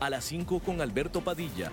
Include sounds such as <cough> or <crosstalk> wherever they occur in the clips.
a las 5 con Alberto Padilla.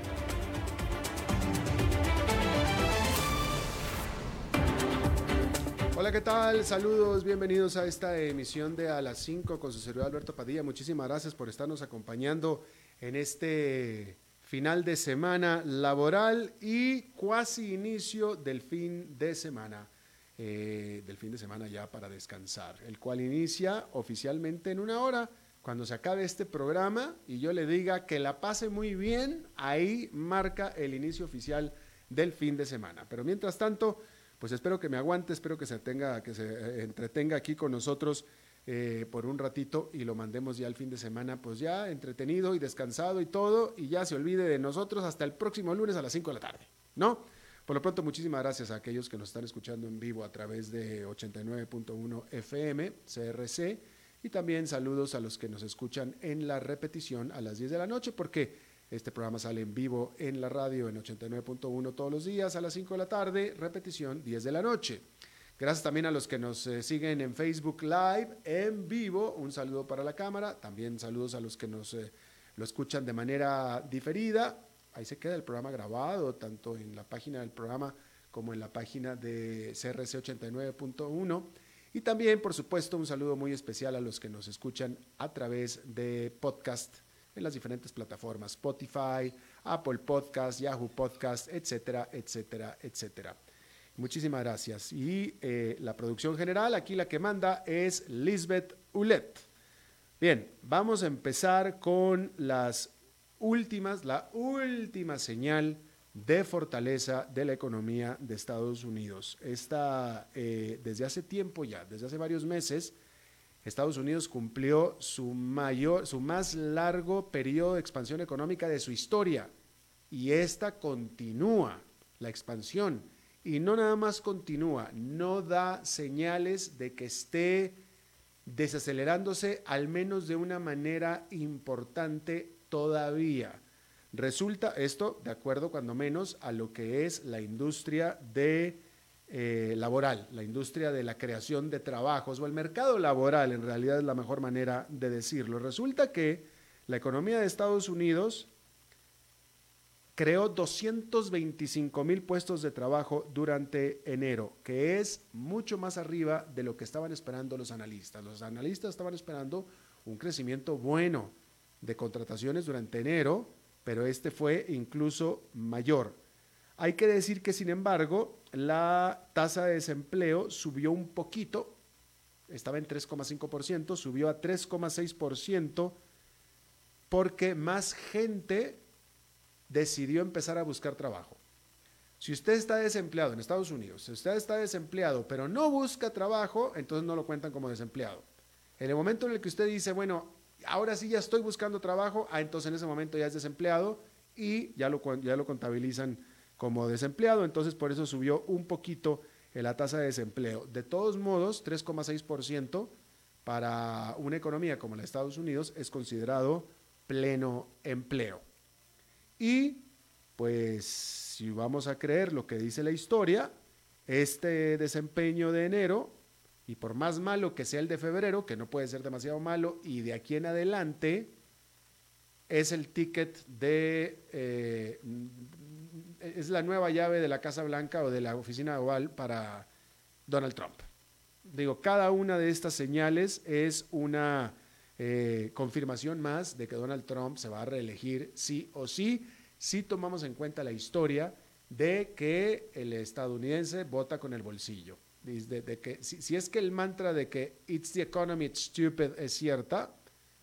Hola, ¿qué tal? Saludos, bienvenidos a esta emisión de A las 5 con su servidor Alberto Padilla. Muchísimas gracias por estarnos acompañando en este final de semana laboral y cuasi inicio del fin de semana. Eh, del fin de semana ya para descansar, el cual inicia oficialmente en una hora. Cuando se acabe este programa y yo le diga que la pase muy bien, ahí marca el inicio oficial del fin de semana. Pero mientras tanto, pues espero que me aguante, espero que se tenga, que se eh, entretenga aquí con nosotros eh, por un ratito y lo mandemos ya el fin de semana, pues ya entretenido y descansado y todo, y ya se olvide de nosotros hasta el próximo lunes a las 5 de la tarde, ¿no? Por lo pronto, muchísimas gracias a aquellos que nos están escuchando en vivo a través de 89.1 FM, CRC, y también saludos a los que nos escuchan en la repetición a las 10 de la noche, porque este programa sale en vivo en la radio en 89.1 todos los días a las 5 de la tarde, repetición 10 de la noche. Gracias también a los que nos eh, siguen en Facebook Live en vivo. Un saludo para la cámara. También saludos a los que nos eh, lo escuchan de manera diferida. Ahí se queda el programa grabado, tanto en la página del programa como en la página de CRC 89.1. Y también, por supuesto, un saludo muy especial a los que nos escuchan a través de podcast en las diferentes plataformas, Spotify, Apple Podcast, Yahoo Podcast, etcétera, etcétera, etcétera. Muchísimas gracias. Y eh, la producción general, aquí la que manda es Lisbeth Ulet. Bien, vamos a empezar con las últimas, la última señal de fortaleza de la economía de Estados Unidos. Esta, eh, desde hace tiempo ya, desde hace varios meses, Estados Unidos cumplió su mayor, su más largo periodo de expansión económica de su historia y esta continúa la expansión y no nada más continúa, no da señales de que esté desacelerándose al menos de una manera importante todavía. Resulta esto de acuerdo cuando menos a lo que es la industria de eh, laboral, la industria de la creación de trabajos o el mercado laboral, en realidad es la mejor manera de decirlo. Resulta que la economía de Estados Unidos creó 225 mil puestos de trabajo durante enero, que es mucho más arriba de lo que estaban esperando los analistas. Los analistas estaban esperando un crecimiento bueno de contrataciones durante enero, pero este fue incluso mayor. Hay que decir que, sin embargo, la tasa de desempleo subió un poquito, estaba en 3,5%, subió a 3,6% porque más gente decidió empezar a buscar trabajo. Si usted está desempleado en Estados Unidos, si usted está desempleado pero no busca trabajo, entonces no lo cuentan como desempleado. En el momento en el que usted dice, bueno, ahora sí ya estoy buscando trabajo, ah, entonces en ese momento ya es desempleado y ya lo, ya lo contabilizan como desempleado, entonces por eso subió un poquito la tasa de desempleo. De todos modos, 3,6% para una economía como la de Estados Unidos es considerado pleno empleo. Y pues si vamos a creer lo que dice la historia, este desempeño de enero, y por más malo que sea el de febrero, que no puede ser demasiado malo, y de aquí en adelante es el ticket de eh, es la nueva llave de la Casa Blanca o de la oficina oval para Donald Trump. Digo, cada una de estas señales es una eh, confirmación más de que Donald Trump se va a reelegir sí o sí, si tomamos en cuenta la historia de que el estadounidense vota con el bolsillo. De, que, si, si, es que el mantra de que it's the economy, it's stupid es cierta,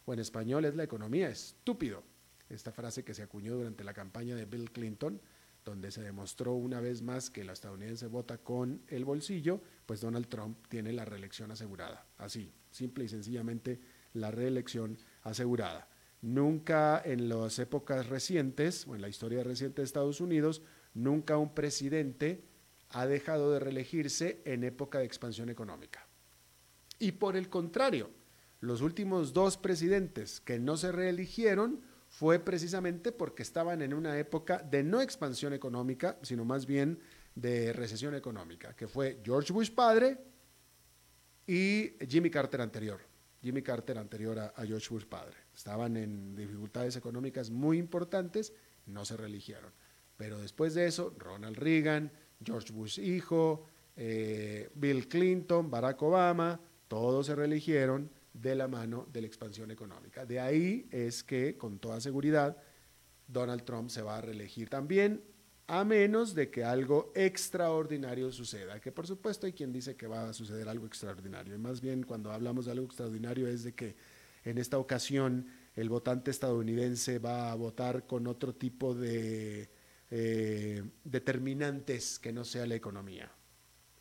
o en español es la economía estúpido, esta frase que se acuñó durante la campaña de Bill Clinton, donde se demostró una vez más que el estadounidense vota con el bolsillo, pues Donald Trump tiene la reelección asegurada. Así, simple y sencillamente la reelección asegurada. Nunca en las épocas recientes, o en la historia reciente de Estados Unidos, nunca un presidente ha dejado de reelegirse en época de expansión económica. Y por el contrario, los últimos dos presidentes que no se reeligieron fue precisamente porque estaban en una época de no expansión económica, sino más bien de recesión económica, que fue George Bush padre y Jimmy Carter anterior. Jimmy Carter anterior a, George Bush padre. Estaban en dificultades económicas muy importantes, no se reeligieron. Pero después de eso, Ronald Reagan, George Bush hijo, eh, Bill Clinton, Barack Obama, todos se reeligieron de la mano de la expansión económica. De ahí es que, con toda seguridad, Donald Trump se va a reelegir también, a menos de que algo extraordinario suceda, que por supuesto hay quien dice que va a suceder algo extraordinario, y más bien cuando hablamos de algo extraordinario es de que en esta ocasión el votante estadounidense va a votar con otro tipo de eh, determinantes que no sea la economía.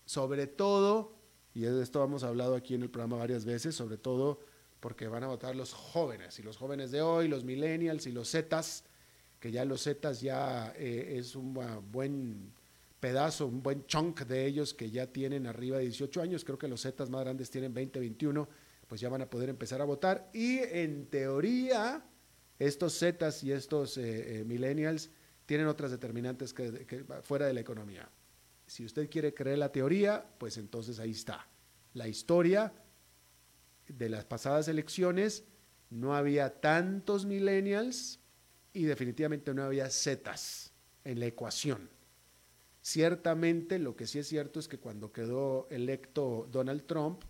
Sobre todo y de esto hemos hablado aquí en el programa varias veces, sobre todo porque van a votar los jóvenes, y los jóvenes de hoy, los millennials y los zetas, que ya los zetas ya eh, es un buen pedazo, un buen chunk de ellos que ya tienen arriba de 18 años, creo que los zetas más grandes tienen 20, 21, pues ya van a poder empezar a votar, y en teoría estos zetas y estos eh, millennials tienen otras determinantes que fuera de la economía. Si usted quiere creer la teoría, pues entonces ahí está. La historia de las pasadas elecciones no había tantos millennials y definitivamente no había zetas en la ecuación. Ciertamente lo que sí es cierto es que cuando quedó electo Donald Trump,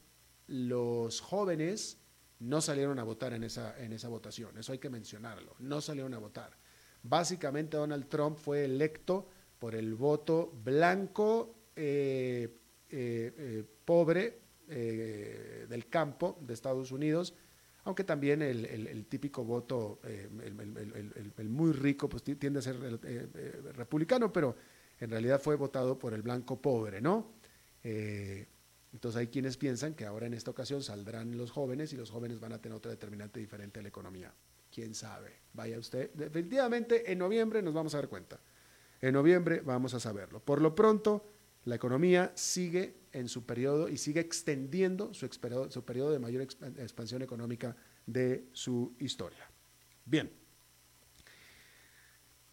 los jóvenes no salieron a votar en esa, en esa votación, eso hay que mencionarlo, no salieron a votar. Básicamente Donald Trump fue electo por el voto blanco, eh, eh, eh, pobre del campo de Estados Unidos, aunque también el, típico voto, el, muy rico, pues tiende a ser republicano, pero en realidad fue votado por el blanco pobre, ¿no? entonces hay quienes piensan que ahora en esta ocasión saldrán los jóvenes y los jóvenes van a tener otra determinante diferente a la economía. ¿Quién sabe? Vaya usted. Definitivamente en noviembre nos vamos a dar cuenta. En noviembre vamos a saberlo. Por lo pronto, la economía sigue en su periodo y sigue extendiendo su, su periodo de mayor expansión económica de su historia. Bien.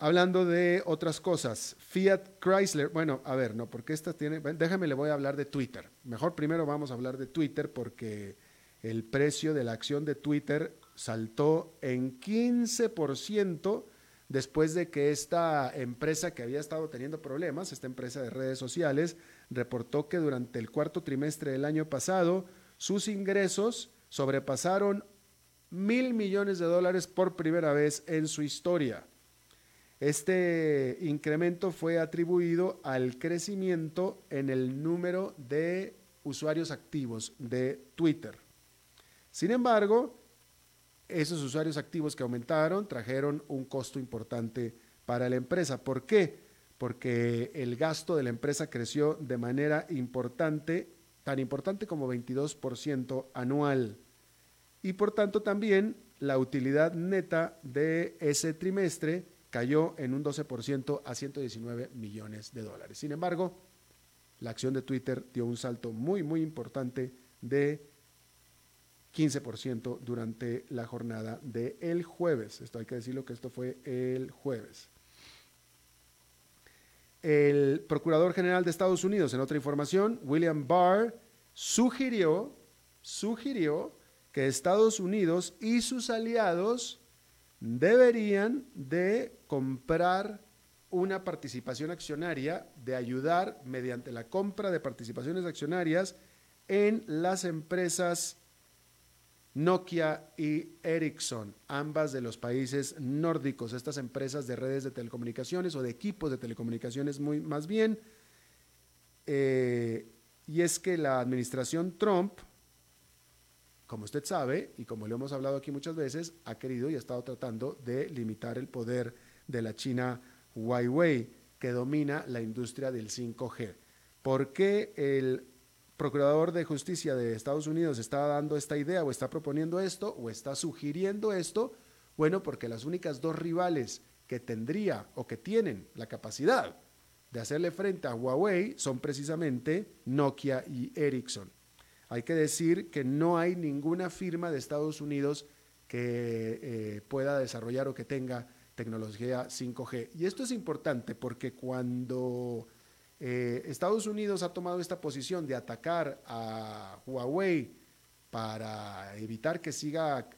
Hablando de otras cosas, Fiat Chrysler, bueno, a ver, no, porque esta tiene, déjame, le voy a hablar de Twitter. Mejor primero vamos a hablar de Twitter porque el precio de la acción de Twitter saltó en 15% después de que esta empresa que había estado teniendo problemas, esta empresa de redes sociales, reportó que durante el cuarto trimestre del año pasado sus ingresos sobrepasaron mil millones de dólares por primera vez en su historia. Este incremento fue atribuido al crecimiento en el número de usuarios activos de Twitter. Sin embargo, esos usuarios activos que aumentaron trajeron un costo importante para la empresa. ¿Por qué? Porque el gasto de la empresa creció de manera importante, tan importante como 22% anual. Y por tanto también la utilidad neta de ese trimestre cayó en un 12% a 119 millones de dólares. Sin embargo, la acción de Twitter dio un salto muy, muy importante de 15% durante la jornada del el jueves. Esto hay que decirlo que esto fue el jueves. El Procurador General de Estados Unidos, en otra información, William Barr, sugirió, sugirió que Estados Unidos y sus aliados deberían de comprar una participación accionaria, de ayudar mediante la compra de participaciones accionarias en las empresas Nokia y Ericsson, ambas de los países nórdicos, estas empresas de redes de telecomunicaciones o de equipos de telecomunicaciones muy más bien. Eh, y es que la administración Trump, como usted sabe, y como lo hemos hablado aquí muchas veces, ha querido y ha estado tratando de limitar el poder de la China Huawei, que domina la industria del 5G. ¿Por qué el Procurador de Justicia de Estados Unidos está dando esta idea o está proponiendo esto o está sugiriendo esto Bueno, porque las únicas dos rivales que tendría o que tienen la capacidad de hacerle frente a Huawei son precisamente Nokia y Ericsson. Hay que decir que no hay ninguna firma de Estados Unidos que eh, pueda desarrollar o que tenga tecnología 5G. Y esto es importante porque cuando eh, Estados Unidos ha tomado esta posición de atacar a Huawei para evitar que siga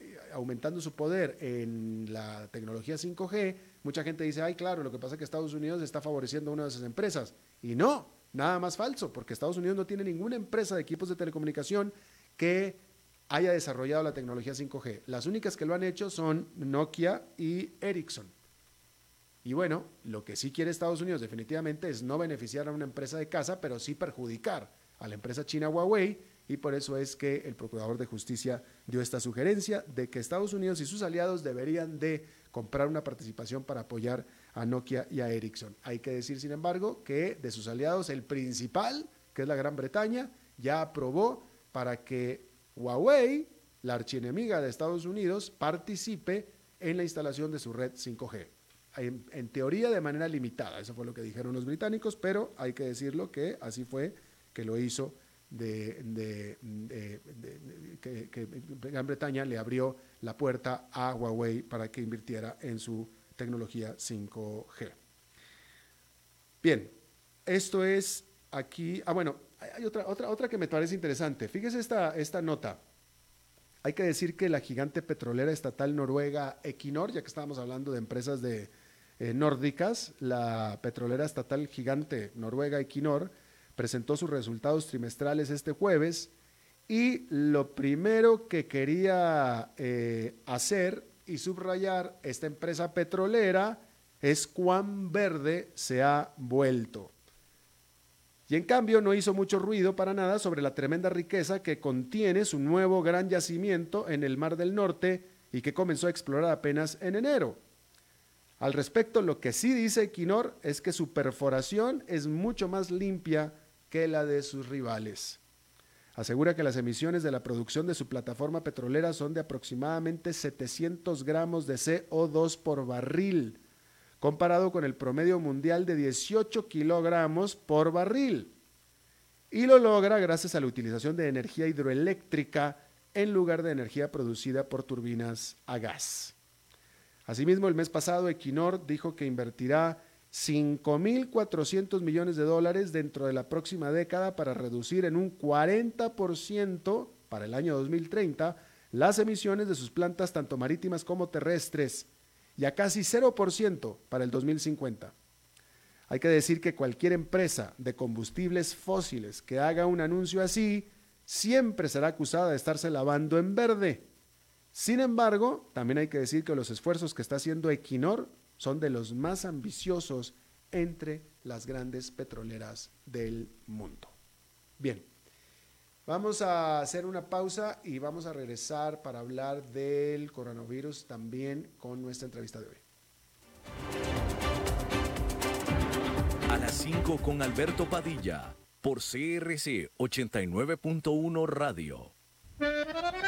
eh, aumentando su poder en la tecnología 5G, mucha gente dice, ay, claro, lo que pasa es que Estados Unidos está favoreciendo a una de esas empresas. Y no, nada más falso, porque Estados Unidos no tiene ninguna empresa de equipos de telecomunicación que haya desarrollado la tecnología 5G. Las únicas que lo han hecho son Nokia y Ericsson. Y bueno, lo que sí quiere Estados Unidos definitivamente es no beneficiar a una empresa de casa, pero sí perjudicar a la empresa china Huawei. Y por eso es que el Procurador de Justicia dio esta sugerencia de que Estados Unidos y sus aliados deberían de comprar una participación para apoyar a Nokia y a Ericsson. Hay que decir, sin embargo, que de sus aliados el principal, que es la Gran Bretaña, ya aprobó para que Huawei, la archienemiga de Estados Unidos, participe en la instalación de su red 5G en, teoría de manera limitada, eso fue lo que dijeron los británicos, pero hay que decirlo que así fue que lo hizo de, que, Gran Bretaña le abrió la puerta a Huawei para que invirtiera en su tecnología 5G. Bien, esto es aquí. Ah, bueno, hay otra, otra, otra que me parece interesante. Fíjese esta, esta nota. Hay que decir que la gigante petrolera estatal noruega Equinor, ya que estábamos hablando de empresas de, eh, nórdicas, la petrolera estatal gigante noruega Equinor presentó sus resultados trimestrales este jueves y lo primero que quería eh, hacer y subrayar esta empresa petrolera es cuán verde se ha vuelto. Y en cambio no hizo mucho ruido para nada sobre la tremenda riqueza que contiene su nuevo gran yacimiento en el Mar del Norte y que comenzó a explorar apenas en enero. Al respecto, lo que sí dice Equinor es que su perforación es mucho más limpia que la de sus rivales. Asegura que las emisiones de la producción de su plataforma petrolera son de aproximadamente 700 gramos de CO2 por barril, comparado con el promedio mundial de 18 kilogramos por barril. Y lo logra gracias a la utilización de energía hidroeléctrica en lugar de energía producida por turbinas a gas. Asimismo, el mes pasado Equinor dijo que invertirá 5.400 millones de dólares dentro de la próxima década para reducir en un 40% para el año 2030 las emisiones de sus plantas tanto marítimas como terrestres y a casi 0% para el 2050. Hay que decir que cualquier empresa de combustibles fósiles que haga un anuncio así siempre será acusada de estarse lavando en verde sin embargo, también hay que decir que los esfuerzos que está haciendo Equinor son de los más ambiciosos entre las grandes petroleras del mundo. Bien, vamos a hacer una pausa y vamos a regresar para hablar del coronavirus también con nuestra entrevista de hoy. A las 5 con Alberto Padilla por CRC 89.1 Radio.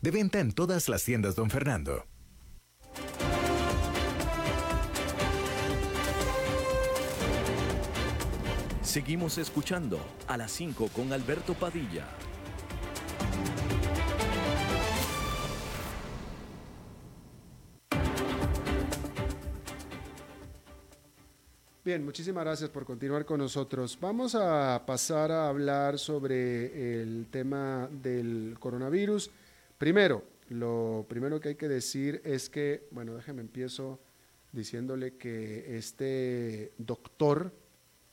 De venta en todas las tiendas, don Fernando. Seguimos escuchando a las 5 con Alberto Padilla. Bien, muchísimas gracias por continuar con nosotros. Vamos a pasar a hablar sobre el tema del coronavirus. Primero, lo primero que hay que decir es que, bueno, déjeme empiezo diciéndole que este doctor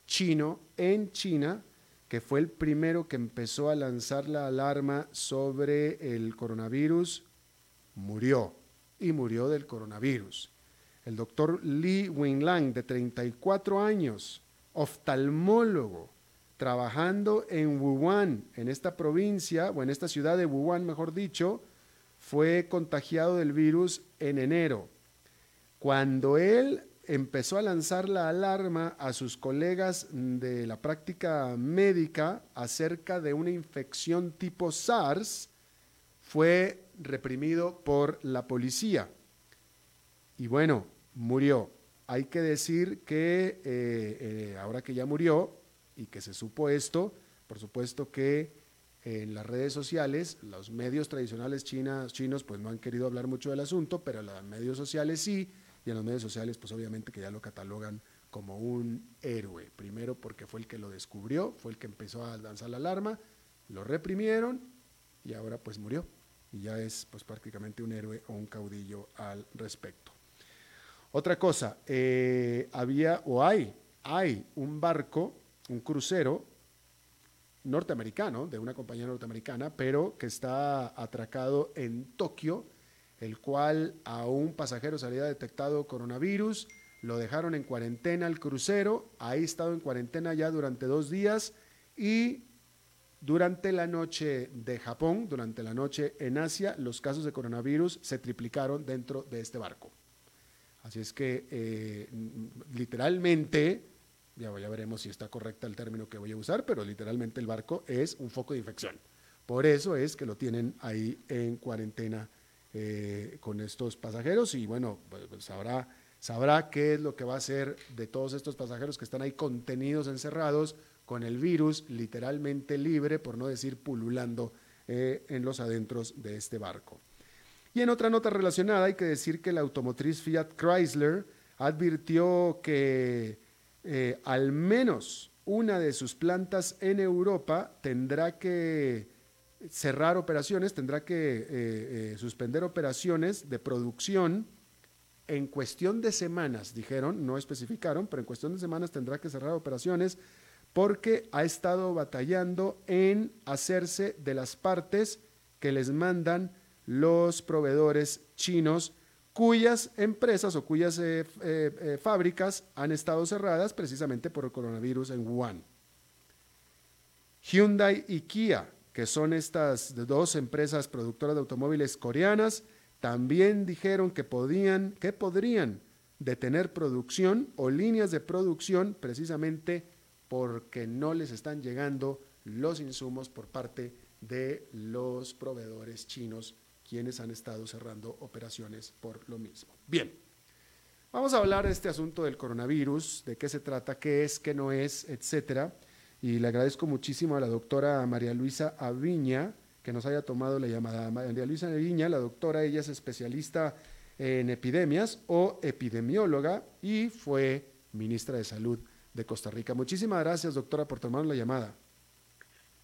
chino en China, que fue el primero que empezó a lanzar la alarma sobre el coronavirus, murió y murió del coronavirus. El doctor Li Wenlang, de 34 años, oftalmólogo, trabajando en Wuhan, en esta provincia, o en esta ciudad de Wuhan, mejor dicho, fue contagiado del virus en enero. Cuando él empezó a lanzar la alarma a sus colegas de la práctica médica acerca de una infección tipo SARS, fue reprimido por la policía. Y bueno, murió. Hay que decir que eh, eh, ahora que ya murió, y que se supo esto, por supuesto que en las redes sociales, los medios tradicionales chinos pues no han querido hablar mucho del asunto, pero los medios sociales sí, y en los medios sociales pues obviamente que ya lo catalogan como un héroe. Primero porque fue el que lo descubrió, fue el que empezó a lanzar la alarma, lo reprimieron y ahora pues murió. Y ya es pues prácticamente un héroe o un caudillo al respecto. Otra cosa, eh, había o hay, hay un barco un crucero norteamericano, de una compañía norteamericana, pero que está atracado en Tokio, el cual a un pasajero se había detectado coronavirus, lo dejaron en cuarentena el crucero, ahí estado en cuarentena ya durante dos días y durante la noche de Japón, durante la noche en Asia, los casos de coronavirus se triplicaron dentro de este barco. Así es que eh, literalmente ya, veremos si está correcta el término que voy a usar, pero literalmente el barco es un foco de infección. Por eso es que lo tienen ahí en cuarentena eh, con estos pasajeros y bueno, pues, sabrá, sabrá qué es lo que va a hacer de todos estos pasajeros que están ahí contenidos, encerrados, con el virus literalmente libre, por no decir pululando eh, en los adentros de este barco. Y en otra nota relacionada hay que decir que la automotriz Fiat Chrysler advirtió que eh, al menos una de sus plantas en Europa tendrá que cerrar operaciones, tendrá que eh, eh, suspender operaciones de producción en cuestión de semanas, dijeron, no especificaron, pero en cuestión de semanas tendrá que cerrar operaciones porque ha estado batallando en hacerse de las partes que les mandan los proveedores chinos cuyas empresas o cuyas eh, eh, eh, fábricas han estado cerradas precisamente por el coronavirus en Wuhan. Hyundai y Kia, que son estas dos empresas productoras de automóviles coreanas, también dijeron que podían, que podrían detener producción o líneas de producción precisamente porque no les están llegando los insumos por parte de los proveedores chinos quienes han estado cerrando operaciones por lo mismo. Bien, vamos a hablar de este asunto del coronavirus, de qué se trata, qué es, qué no es, etcétera. Y le agradezco muchísimo a la doctora María Luisa Aviña que nos haya tomado la llamada. María Luisa Aviña, la doctora, ella es especialista en epidemias o epidemióloga y fue ministra de Salud de Costa Rica. Muchísimas gracias, doctora, por tomar la llamada.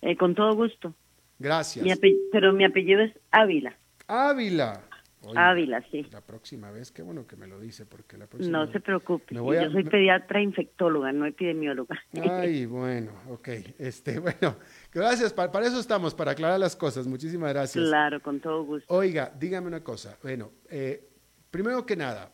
Eh, con todo gusto. Gracias. pero mi apellido es Ávila. Ávila. Ávila, sí. La próxima vez, qué bueno que me lo dice, porque la próxima No se preocupe, yo soy pediatra infectóloga, no epidemióloga. Ay, <laughs> bueno, ok. Este, <laughs> bueno, gracias, para, eso estamos, para aclarar las cosas. Muchísimas gracias. Claro, con todo gusto. Oiga, dígame una cosa. Bueno, eh, primero que nada,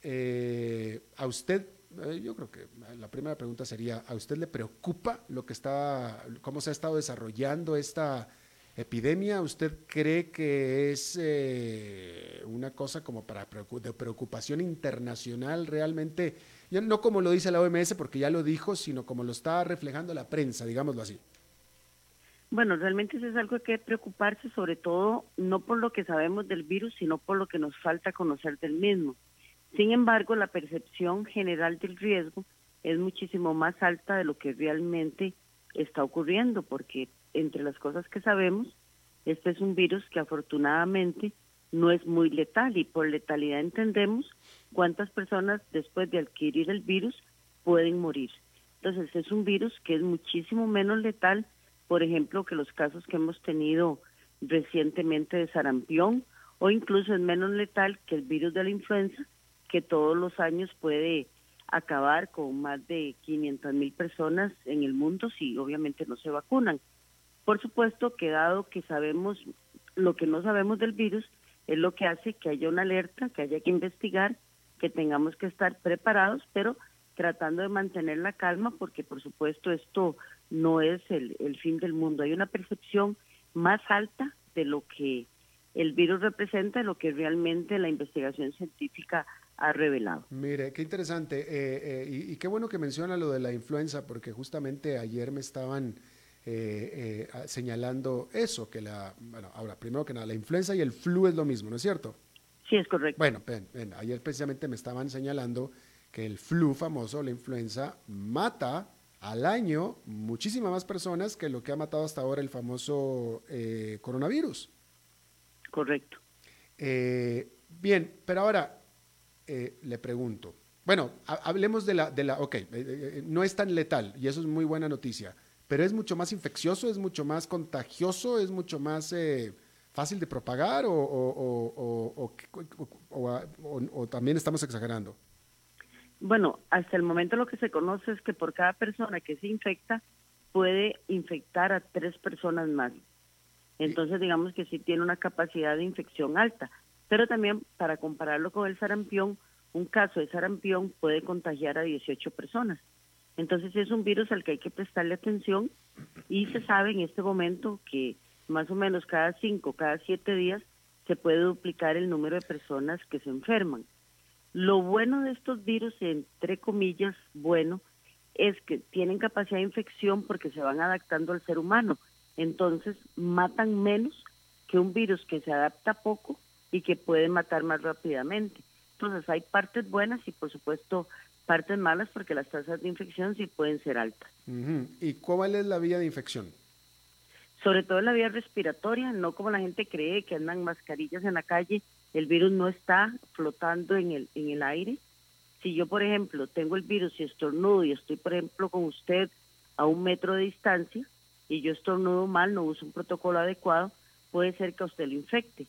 eh, a usted, eh, yo creo que la primera pregunta sería, ¿a usted le preocupa lo que está, cómo se ha estado desarrollando esta epidemia? ¿Usted cree que es eh, una cosa como para de preocupación internacional realmente? Ya no como lo dice la OMS, porque ya lo dijo, sino como lo está reflejando la prensa, digámoslo así. Bueno, realmente eso es algo que hay que preocuparse, sobre todo no por lo que sabemos del virus, sino por lo que nos falta conocer del mismo. Sin embargo, la percepción general del riesgo es muchísimo más alta de lo que realmente está ocurriendo, porque entre las cosas que sabemos, este es un virus que afortunadamente no es muy letal y por letalidad entendemos cuántas personas después de adquirir el virus pueden morir. Entonces es un virus que es muchísimo menos letal, por ejemplo, que los casos que hemos tenido recientemente de sarampión o incluso es menos letal que el virus de la influenza, que todos los años puede acabar con más de 500 mil personas en el mundo si obviamente no se vacunan. Por supuesto que dado que sabemos lo que no sabemos del virus, es lo que hace que haya una alerta, que haya que investigar, que tengamos que estar preparados, pero tratando de mantener la calma porque por supuesto esto no es el, el fin del mundo. Hay una percepción más alta de lo que el virus representa, de lo que realmente la investigación científica ha revelado. Mire, qué interesante. Eh, eh, y, qué bueno que menciona lo de la influenza, porque justamente ayer me estaban eh, señalando eso, que la, bueno, ahora, primero que nada, la influenza y el flu es lo mismo, ¿no es cierto? Sí, es correcto. Bueno, ayer precisamente me estaban señalando que el flu famoso, la influenza, mata al año muchísimas más personas que lo que ha matado hasta ahora el famoso coronavirus. Correcto. bien, pero ahora, eh, le pregunto. Bueno, hablemos de la, de la, ok, eh, eh, no es tan letal y eso es muy buena noticia, pero es mucho más infeccioso, es mucho más contagioso, es mucho más fácil de propagar o, o, también estamos exagerando. Bueno, hasta el momento lo que se conoce es que por cada persona que se infecta puede infectar a tres personas más. Entonces, digamos que sí tiene una capacidad de infección alta. Pero también para compararlo con el sarampión, un caso de sarampión puede contagiar a 18 personas. Entonces es un virus al que hay que prestarle atención y se sabe en este momento que más o menos cada 5, cada 7 días se puede duplicar el número de personas que se enferman. Lo bueno de estos virus, entre comillas, bueno, es que tienen capacidad de infección porque se van adaptando al ser humano. Entonces matan menos que un virus que se adapta poco y que puede matar más rápidamente. Entonces hay partes buenas y por supuesto partes malas porque las tasas de infección sí pueden ser altas. ¿Y cuál es la vía de infección? Sobre todo la vía respiratoria, no como la gente cree que andan mascarillas en la calle, el virus no está flotando en el, en el aire. Si yo, por ejemplo, tengo el virus y estornudo y estoy, por ejemplo, con usted a un metro de distancia y yo estornudo mal, no uso un protocolo adecuado, puede ser que a usted lo infecte.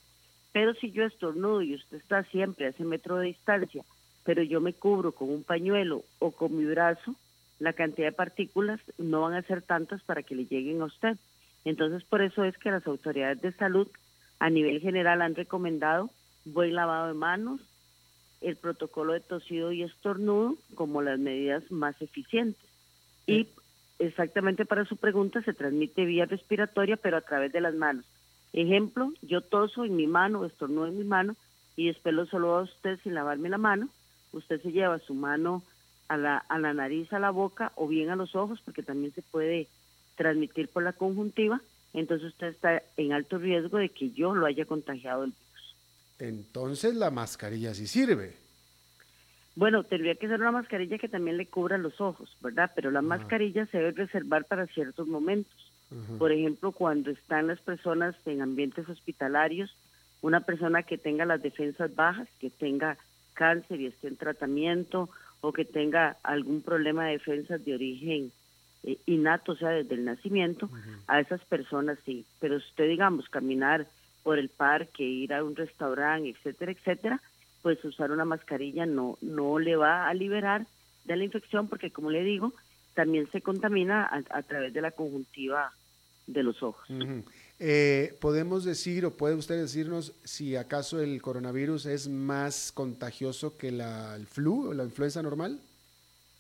Pero si yo estornudo y usted está siempre a ese metro de distancia, pero yo me cubro con un pañuelo o con mi brazo, la cantidad de partículas no van a ser tantas para que le lleguen a usted. Entonces, por eso es que las autoridades de salud a nivel general han recomendado buen lavado de manos, el protocolo de tosido y estornudo como las medidas más eficientes. Y exactamente para su pregunta, se transmite vía respiratoria, pero a través de las manos. Ejemplo, yo toso en mi mano, estornudo en mi mano y después lo saludo a usted sin lavarme la mano. Usted se lleva su mano a la, a la nariz, a la boca o bien a los ojos porque también se puede transmitir por la conjuntiva. Entonces usted está en alto riesgo de que yo lo haya contagiado el virus. Entonces la mascarilla sí sirve. Bueno, tendría que ser una mascarilla que también le cubra los ojos, ¿verdad? Pero la mascarilla se debe reservar para ciertos momentos. Por ejemplo, cuando están las personas en ambientes hospitalarios, una persona que tenga las defensas bajas, que tenga cáncer y esté en tratamiento o que tenga algún problema de defensas de origen eh, innato, o sea, desde el nacimiento, a esas personas sí. Pero usted, digamos, caminar por el parque, ir a un restaurante, etcétera, etcétera, pues usar una mascarilla no, no le va a liberar de la infección porque, como le digo, también se contamina a, través de la conjuntiva de los ojos. Eh, ¿Podemos decir o puede usted decirnos si acaso el coronavirus es más contagioso que la, el flu o la influenza normal?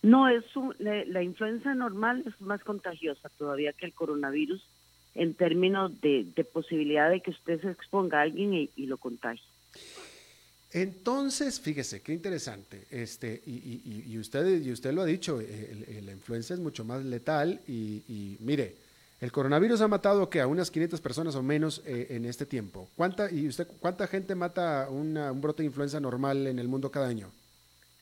No, es la, influenza normal es más contagiosa todavía que el coronavirus en términos de, posibilidad de que usted se exponga a alguien y, lo contagie. Entonces, fíjese, qué interesante. Este, y, usted, y usted lo ha dicho, eh, la influenza es mucho más letal y, mire, el coronavirus ha matado que a unas 500 personas o menos eh, en este tiempo. ¿Cuánta, y usted, ¿Cuánta gente mata un brote de influenza normal en el mundo cada año?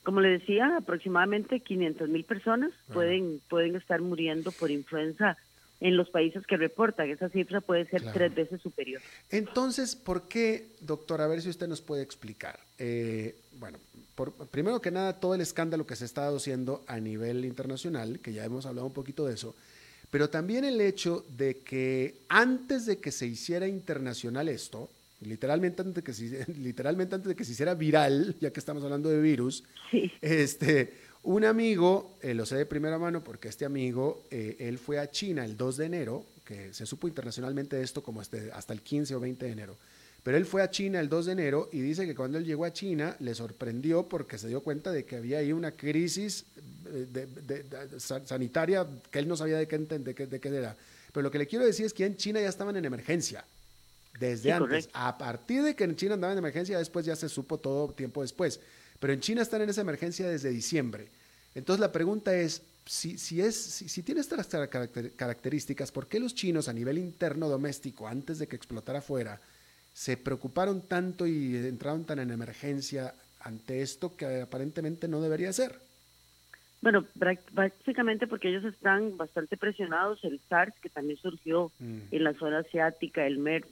Como le decía, aproximadamente 500 mil personas pueden, pueden estar muriendo por influenza en los países que reportan. Esa cifra puede ser tres veces superior. Entonces, ¿por qué, doctor? A ver si usted nos puede explicar. Eh, bueno, por, primero que nada, todo el escándalo que se está haciendo a nivel internacional, que ya hemos hablado un poquito de eso, pero también el hecho de que antes de que se hiciera internacional esto, literalmente antes de que se, <laughs> literalmente antes de que se hiciera viral, ya que estamos hablando de virus, este, un amigo, eh, lo sé de primera mano porque este amigo, eh, él fue a China el 2 de enero, que se supo internacionalmente esto como este, hasta el 15 o 20 de enero, pero él fue a China el 2 de enero y dice que cuando él llegó a China le sorprendió porque se dio cuenta de que había ahí una crisis eh, sanitaria que él no sabía de qué, de, era. Pero lo que le quiero decir es que en China ya estaban en emergencia. Desde antes. A partir de que en China andaban en emergencia, después ya se supo todo tiempo después. Pero en China están en esa emergencia desde diciembre. Entonces la pregunta es, si, si, es, si, tiene estas características, ¿por qué los chinos a nivel interno doméstico, antes de que explotara afuera, se preocuparon tanto y entraron tan en emergencia ante esto que aparentemente no debería ser? Bueno, básicamente porque ellos están bastante presionados. El SARS, que también surgió mm. en la zona asiática, el MERS,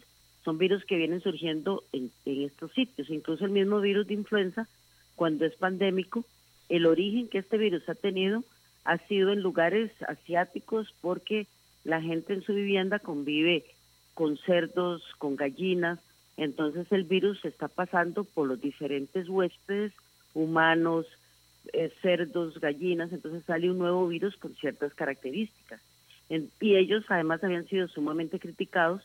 son virus que vienen surgiendo en, estos sitios. Incluso el mismo virus de influenza, cuando es pandémico, el origen que este virus ha tenido ha sido en lugares asiáticos porque la gente en su vivienda convive con cerdos, con gallinas, entonces el virus se está pasando por los diferentes huéspedes humanos, eh, cerdos, gallinas, entonces sale un nuevo virus con ciertas características. y ellos además habían sido sumamente criticados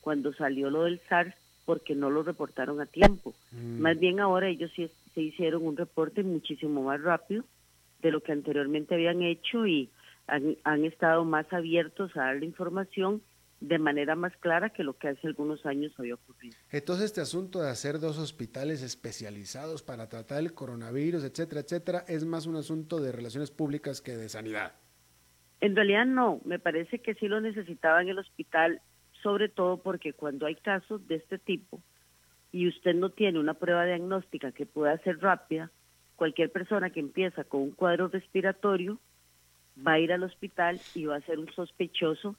cuando salió lo del SARS porque no lo reportaron a tiempo. Mm. Más bien ahora ellos sí se hicieron un reporte muchísimo más rápido de lo que anteriormente habían hecho y han, han estado más abiertos a dar la información de manera más clara que lo que hace algunos años había ocurrido. Entonces este asunto de hacer dos hospitales especializados para tratar el coronavirus, etcétera, etcétera, es más un asunto de relaciones públicas que de sanidad. En realidad no, me parece que sí lo necesitaba en el hospital sobre todo porque cuando hay casos de este tipo y usted no tiene una prueba diagnóstica que pueda ser rápida, cualquier persona que empieza con un cuadro respiratorio va a ir al hospital y va a ser un sospechoso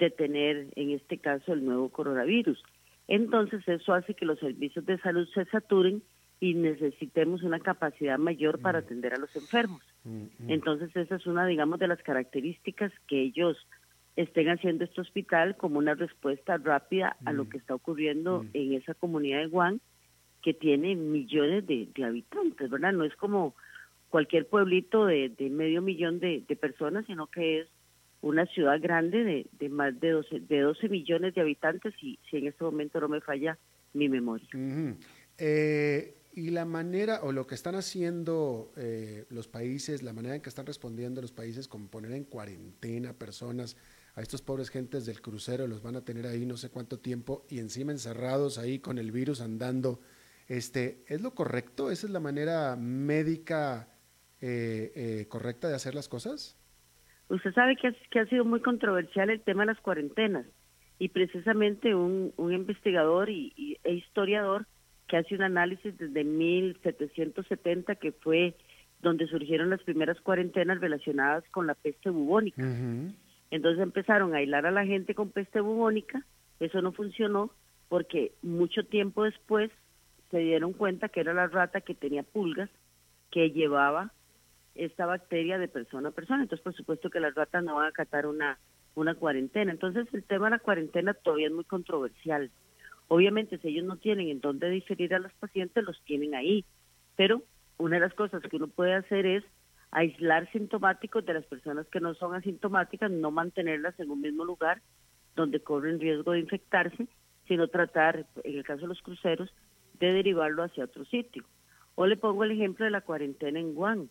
de tener, en este caso, el nuevo coronavirus. Entonces, eso hace que los servicios de salud se saturen y necesitemos una capacidad mayor para mm. atender a los enfermos. Mm, mm. Entonces, esa es una, digamos, de las características que ellos estén haciendo este hospital como una respuesta rápida a lo que está ocurriendo en esa comunidad de Guam, que tiene millones de, habitantes, ¿verdad? No es como cualquier pueblito de, medio millón de, personas, sino que es una ciudad grande de, más de 12, de 12 millones de habitantes, y si en este momento no me falla mi memoria. eh, y la manera o lo que están haciendo eh, los países, la manera en que están respondiendo los países con poner en cuarentena personas, a estos pobres gentes del crucero los van a tener ahí no sé cuánto tiempo y encima encerrados ahí con el virus andando. Este, ¿Es lo correcto? ¿Esa es la manera médica eh, eh, correcta de hacer las cosas? Usted sabe que, que ha sido muy controversial el tema de las cuarentenas y precisamente un, un investigador y, e historiador que hace un análisis desde 1770 que fue donde surgieron las primeras cuarentenas relacionadas con la peste bubónica. Entonces empezaron a aislar a la gente con peste bubónica, eso no funcionó porque mucho tiempo después se dieron cuenta que era la rata que tenía pulgas que llevaba esta bacteria de persona a persona. Entonces, por supuesto que las ratas no van a acatar una, una cuarentena. Entonces, el tema de la cuarentena todavía es muy controversial. Obviamente, si ellos no tienen en dónde diferir a los pacientes, los tienen ahí. Pero una de las cosas que uno puede hacer es aislar sintomáticos de las personas que no son asintomáticas, no mantenerlas en un mismo lugar donde corren riesgo de infectarse, sino tratar, en el caso de los cruceros, de derivarlo hacia otro sitio. O le pongo el ejemplo de la cuarentena en Guam.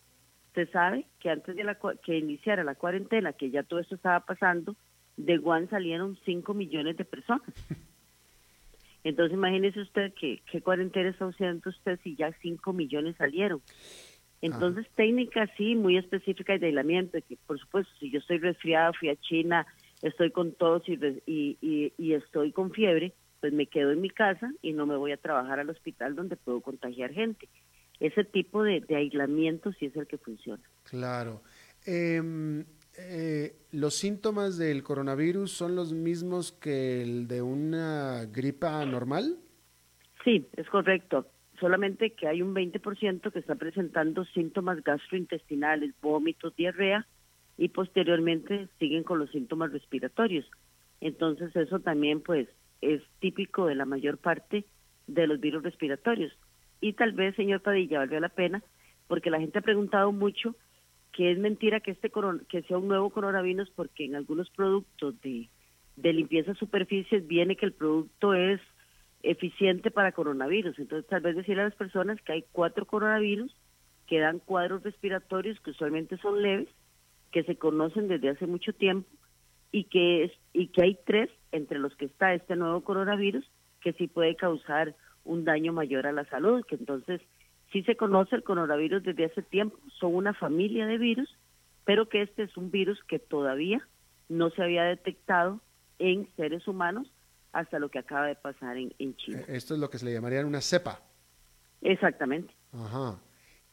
Se sabe que antes de la, que iniciara la cuarentena, que ya todo esto estaba pasando, de Guam salieron 5 millones de personas. <laughs> Entonces imagínese usted que qué cuarentena está usando usted si ya 5 millones salieron. Entonces técnica sí, muy específica de aislamiento, que por supuesto si yo estoy resfriada, fui a China, estoy con tos y, y, y estoy con fiebre, pues me quedo en mi casa y no me voy a trabajar al hospital donde puedo contagiar gente. Ese tipo de, aislamiento sí es el que funciona. Claro. Em, eh, ¿Los síntomas del coronavirus son los mismos que el de una gripa normal? Sí, es correcto. Solamente que hay un 20% que está presentando síntomas gastrointestinales, vómitos, diarrea y posteriormente siguen con los síntomas respiratorios. Entonces eso también pues es típico de la mayor parte de los virus respiratorios. Y tal vez, señor Padilla, valió la pena, porque la gente ha preguntado mucho que es mentira que este que sea un nuevo coronavirus, porque en algunos productos de, de limpieza superficies viene que el producto es eficiente para coronavirus. Entonces, tal vez decirle a las personas que hay cuatro coronavirus que dan cuadros respiratorios que usualmente son leves, que se conocen desde hace mucho tiempo y que, es, y que hay tres entre los que está este nuevo coronavirus que sí puede causar un daño mayor a la salud, que entonces sí se conoce el coronavirus desde hace tiempo, son una familia de virus, pero que este es un virus que todavía no se había detectado en seres humanos hasta lo que acaba de pasar en, en China. Eh, esto es lo que se le llamaría una cepa. Exactamente. Ajá.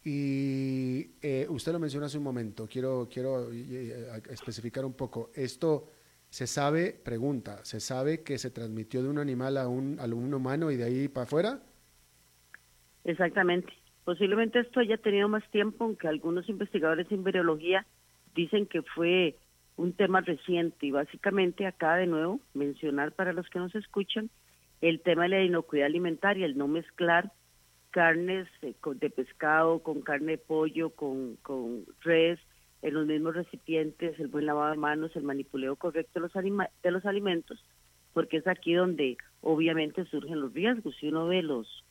Y eh, usted lo mencionó hace un momento, quiero, quiero eh, especificar un poco. Esto se sabe, pregunta, ¿se sabe que se transmitió de un animal a un, a un humano y de ahí para afuera? Exactamente. Posiblemente esto haya tenido más tiempo, aunque algunos investigadores en virología dicen que fue un tema reciente y básicamente acá de nuevo mencionar para los que nos escuchan el tema de la inocuidad alimentaria, el no mezclar carnes eh, de pescado, con carne de pollo, con, con res, en los mismos recipientes, el buen lavado de manos, el manipuleo correcto de los, de los alimentos, porque es aquí donde obviamente surgen los riesgos. Si uno ve los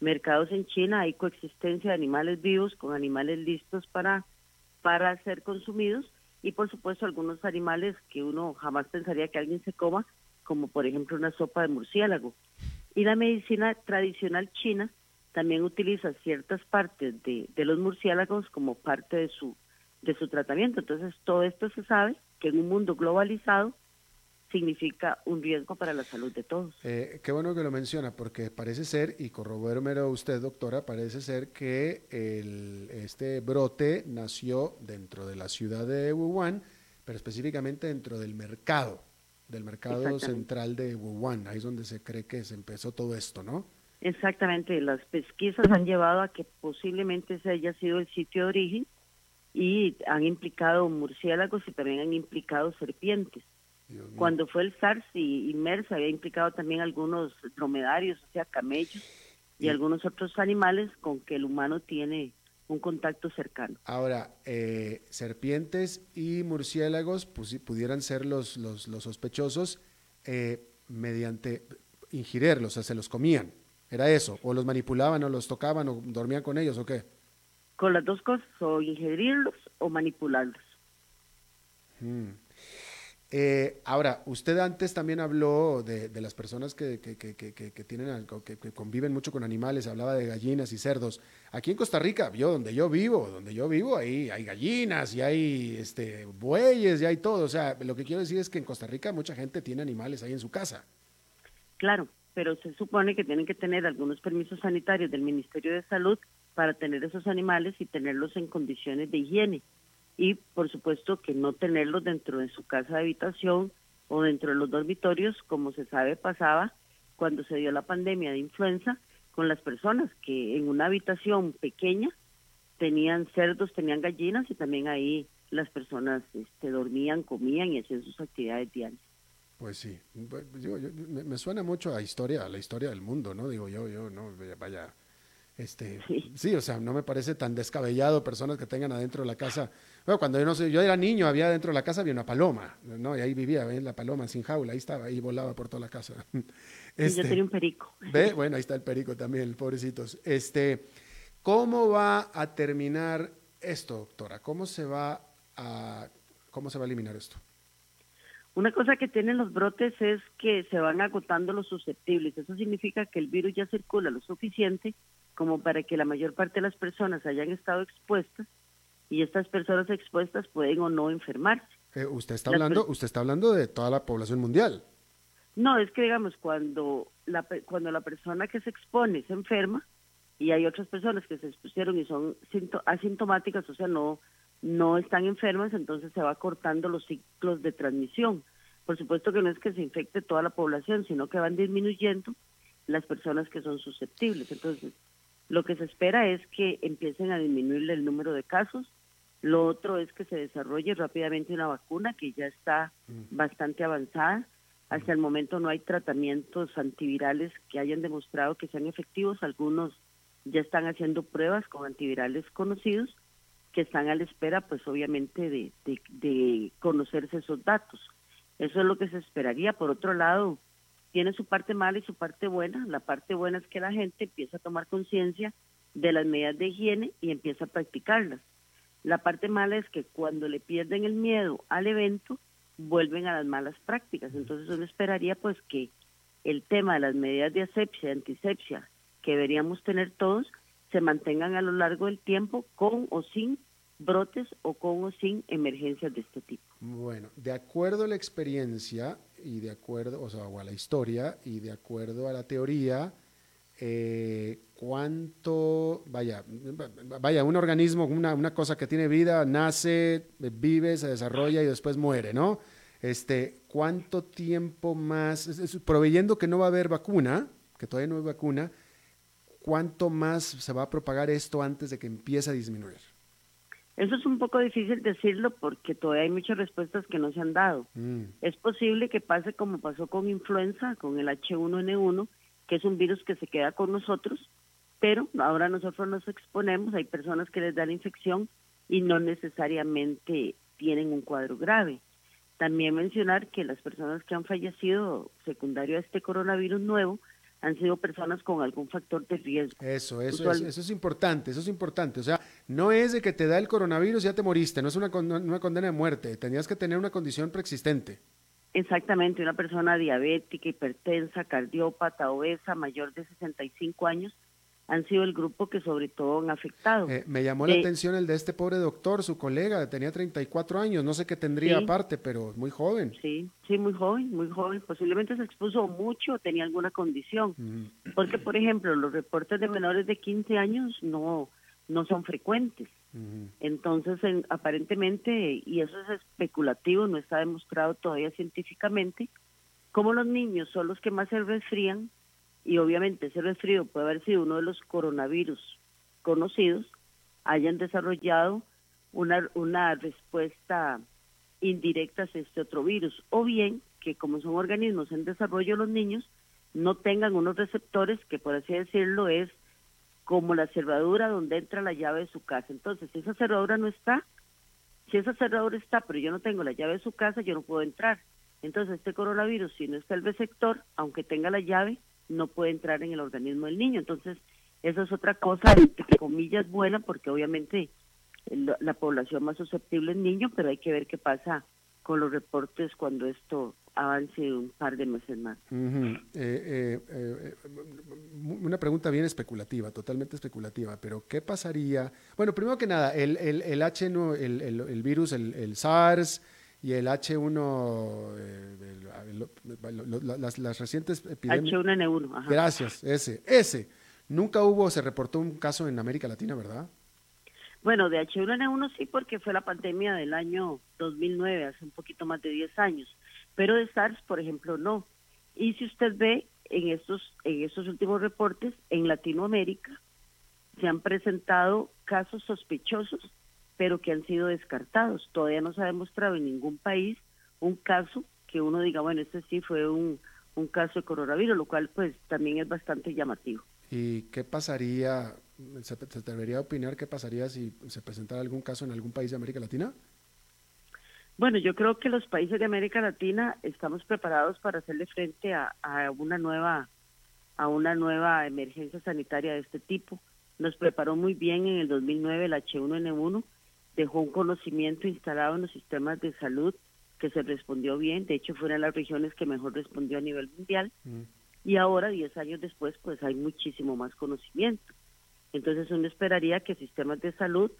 mercados en China, hay coexistencia de animales vivos con animales listos para, para ser consumidos y por supuesto algunos animales que uno jamás pensaría que alguien se coma, como por ejemplo una sopa de murciélago. Y la medicina tradicional china también utiliza ciertas partes de, de los murciélagos como parte de su, de su tratamiento. Entonces, todo esto se sabe que en un mundo globalizado significa un riesgo para la salud de todos. Eh, qué bueno que lo menciona, porque parece ser, y corrobérmelo usted, doctora, parece ser que el, este brote nació dentro de la ciudad de Wuhan, pero específicamente dentro del mercado, del mercado central de Wuhan. Ahí es donde se cree que se empezó todo esto, ¿no? Exactamente, las pesquisas han llevado a que posiblemente ese haya sido el sitio de origen y han implicado murciélagos y también han implicado serpientes. Cuando fue el SARS y, MERS había implicado también algunos dromedarios, o sea, camellos y, algunos otros animales con que el humano tiene un contacto cercano. Ahora, eh, serpientes y murciélagos pues, pudieran ser los, los, sospechosos eh, mediante ingirirlos, o sea, se los comían. ¿Era eso? ¿O los manipulaban o los tocaban o dormían con ellos o qué? Con las dos cosas, o ingerirlos o manipularlos. Mm. Eh, ahora, usted antes también habló de, las personas que, que, que, que tienen, que, conviven mucho con animales, hablaba de gallinas y cerdos. Aquí en Costa Rica, yo donde yo vivo, donde yo vivo, ahí hay gallinas y hay este, bueyes y hay todo. O sea, lo que quiero decir es que en Costa Rica mucha gente tiene animales ahí en su casa. Claro, pero se supone que tienen que tener algunos permisos sanitarios del Ministerio de Salud para tener esos animales y tenerlos en condiciones de higiene. Y por supuesto que no tenerlos dentro de su casa de habitación o dentro de los dormitorios, como se sabe pasaba cuando se dio la pandemia de influenza, con las personas que en una habitación pequeña tenían cerdos, tenían gallinas y también ahí las personas este, dormían, comían y hacían sus actividades diarias. Pues sí, me, suena mucho a historia, a la historia del mundo, ¿no? Digo yo, yo, no, vaya, este, sí. o sea, no me parece tan descabellado personas que tengan adentro de la casa. Bueno, cuando yo no sé, yo era niño, había dentro de la casa había una paloma, ¿no? Y ahí vivía, ¿ves? La paloma sin jaula, ahí estaba, ahí volaba por toda la casa. <laughs> Este, yo tenía un perico. ¿Ve? Bueno, ahí está el perico también, pobrecitos. Este, ¿cómo va a terminar esto, doctora? ¿Cómo se va a, cómo se va a eliminar esto? Una cosa que tienen los brotes es que se van agotando los susceptibles. Eso significa que el virus ya circula lo suficiente como para que la mayor parte de las personas hayan estado expuestas y estas personas expuestas pueden o no enfermarse. Eh, usted está hablando, usted está hablando de toda la población mundial. No, es que digamos cuando la cuando la persona que se expone se enferma y hay otras personas que se expusieron y son asintomáticas, o sea, no no están enfermas, entonces se va cortando los ciclos de transmisión. Por supuesto que no es que se infecte toda la población, sino que van disminuyendo las personas que son susceptibles. Entonces, lo que se espera es que empiecen a disminuir el número de casos. Lo otro es que se desarrolle rápidamente una vacuna que ya está mm. bastante avanzada. Hasta el momento no hay tratamientos antivirales que hayan demostrado que sean efectivos. Algunos ya están haciendo pruebas con antivirales conocidos que están a la espera, pues obviamente, de, de conocerse esos datos. Eso es lo que se esperaría. Por otro lado, tiene su parte mala y su parte buena. La parte buena es que la gente empieza a tomar conciencia de las medidas de higiene y empieza a practicarlas. La parte mala es que cuando le pierden el miedo al evento, vuelven a las malas prácticas. Entonces uno esperaría pues que el tema de las medidas de asepsia y antisepsia que deberíamos tener todos se mantengan a lo largo del tiempo con o sin brotes o con o sin emergencias de este tipo. Bueno, de acuerdo a la experiencia, y de acuerdo, o sea, a la historia y de acuerdo a la teoría, eh, cuánto, vaya, vaya, un organismo, una, una, cosa que tiene vida, nace, vive, se desarrolla y después muere, ¿no? Este, ¿cuánto tiempo más, proveyendo que no va a haber vacuna, que todavía no hay vacuna, cuánto más se va a propagar esto antes de que empiece a disminuir? Eso es un poco difícil decirlo porque todavía hay muchas respuestas que no se han dado. Mm. Es posible que pase como pasó con influenza, con el H1N1, que es un virus que se queda con nosotros, pero ahora nosotros nos exponemos, hay personas que les da la infección y no necesariamente tienen un cuadro grave. También mencionar que las personas que han fallecido secundario a este coronavirus nuevo han sido personas con algún factor de riesgo. Eso, eso, es, eso es importante, eso es importante. O sea, no es de que te da el coronavirus y ya te moriste, no es una, una condena de muerte, tenías que tener una condición preexistente. Exactamente, una persona diabética, hipertensa, cardiópata, obesa, mayor de 65 años, han sido el grupo que sobre todo han afectado. Eh, me llamó la atención el de este pobre doctor, su colega, tenía 34 años, no sé qué tendría aparte, pero muy joven. Sí, sí, muy joven, muy joven. Posiblemente se expuso mucho, tenía alguna condición. Porque, por ejemplo, los reportes de menores de 15 años no, no son frecuentes. Entonces, aparentemente, y eso es especulativo, no está demostrado todavía científicamente, como los niños son los que más se resfrían, y obviamente ese resfrío puede haber sido uno de los coronavirus conocidos, hayan desarrollado una, una respuesta indirecta a este otro virus, o bien que como son organismos en desarrollo los niños, no tengan unos receptores que por así decirlo es como la cerradura donde entra la llave de su casa. Entonces, si esa cerradura no está, si esa cerradura está, pero yo no tengo la llave de su casa, yo no puedo entrar. Entonces, este coronavirus, si no está el receptor, aunque tenga la llave, no puede entrar en el organismo del niño. Entonces, eso es otra cosa, entre comillas, buena, porque obviamente la población más susceptible es niño, pero hay que ver qué pasa con los reportes cuando esto avance un par de meses más. Eh, eh, eh, una pregunta bien especulativa, totalmente especulativa, pero ¿qué pasaría? Bueno, primero que nada, el, el, el H1, el, el, el virus, el, SARS, y el H1, eh, las, las, recientes epidemias. H1N1, ajá. Gracias, ese, ese. Nunca hubo, se reportó un caso en América Latina, ¿verdad? Bueno, de H1N1 sí, porque fue la pandemia del año 2009, hace un poquito más de 10 años. Pero de SARS, por ejemplo, no. Y si usted ve en estos, en estos últimos reportes, en Latinoamérica se han presentado casos sospechosos pero que han sido descartados. Todavía no se ha demostrado en ningún país un caso que uno diga, bueno, este sí fue un, un caso de coronavirus, lo cual pues también es bastante llamativo. ¿Y qué pasaría, se, se debería opinar qué pasaría si se presentara algún caso en algún país de América Latina? Bueno, yo creo que los países de América Latina estamos preparados para hacerle frente a, a una nueva a una nueva emergencia sanitaria de este tipo. Nos preparó muy bien en el 2009 el H1N1, dejó un conocimiento instalado en los sistemas de salud que se respondió bien, de hecho fue una de las regiones que mejor respondió a nivel mundial mm. y ahora, 10 años después, pues hay muchísimo más conocimiento. Entonces uno esperaría que sistemas de salud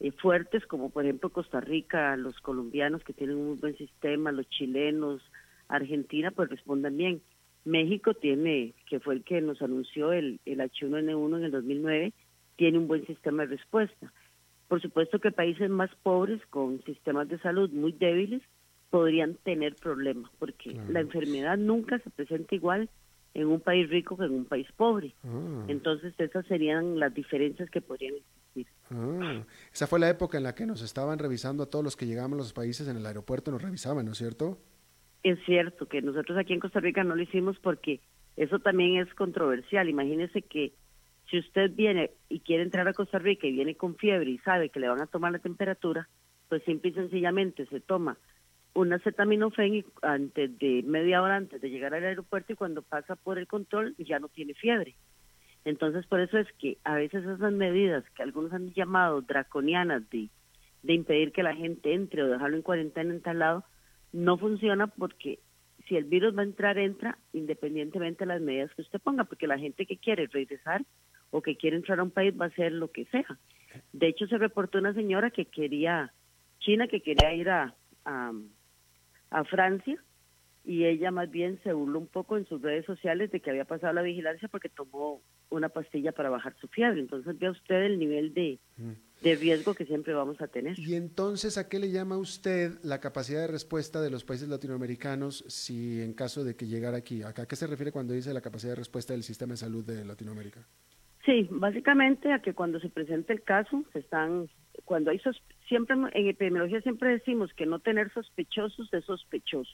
eh, fuertes, como por ejemplo Costa Rica, los colombianos que tienen un buen sistema, los chilenos, Argentina, pues respondan bien. México tiene, que fue el que nos anunció el, el H1N1 en el 2009, tiene un buen sistema de respuesta. Por supuesto que países más pobres, con sistemas de salud muy débiles, podrían tener problemas, porque la enfermedad nunca se presenta igual en un país rico que en un país pobre. Ah. Entonces esas serían las diferencias que podrían existir. Ah. Esa fue la época en la que nos estaban revisando a todos los que llegaban a los países en el aeropuerto, nos revisaban, ¿no es cierto? Es cierto que nosotros aquí en Costa Rica no lo hicimos porque eso también es controversial. Imagínese que si usted viene y quiere entrar a Costa Rica y viene con fiebre y sabe que le van a tomar la temperatura, pues simple y sencillamente se toma una acetaminofén antes de media hora antes de llegar al aeropuerto y cuando pasa por el control ya no tiene fiebre. Entonces por eso es que a veces esas medidas que algunos han llamado draconianas de, de impedir que la gente entre o dejarlo en cuarentena en tal lado, no funciona porque si el virus va a entrar, entra independientemente de las medidas que usted ponga, porque la gente que quiere regresar o que quiere entrar a un país va a hacer lo que sea. De hecho, se reportó una señora que quería, China, que quería ir a, a Francia y ella más bien se burló un poco en sus redes sociales de que había pasado la vigilancia porque tomó una pastilla para bajar su fiebre. Entonces vea usted el nivel de, mm. de, riesgo que siempre vamos a tener. Y entonces, ¿a qué le llama usted la capacidad de respuesta de los países latinoamericanos si en caso de que llegara aquí? ¿A qué se refiere cuando dice la capacidad de respuesta del sistema de salud de Latinoamérica? Sí, básicamente a que cuando se presente el caso, se están cuando hay siempre en epidemiología siempre decimos que no tener sospechosos es sospechoso,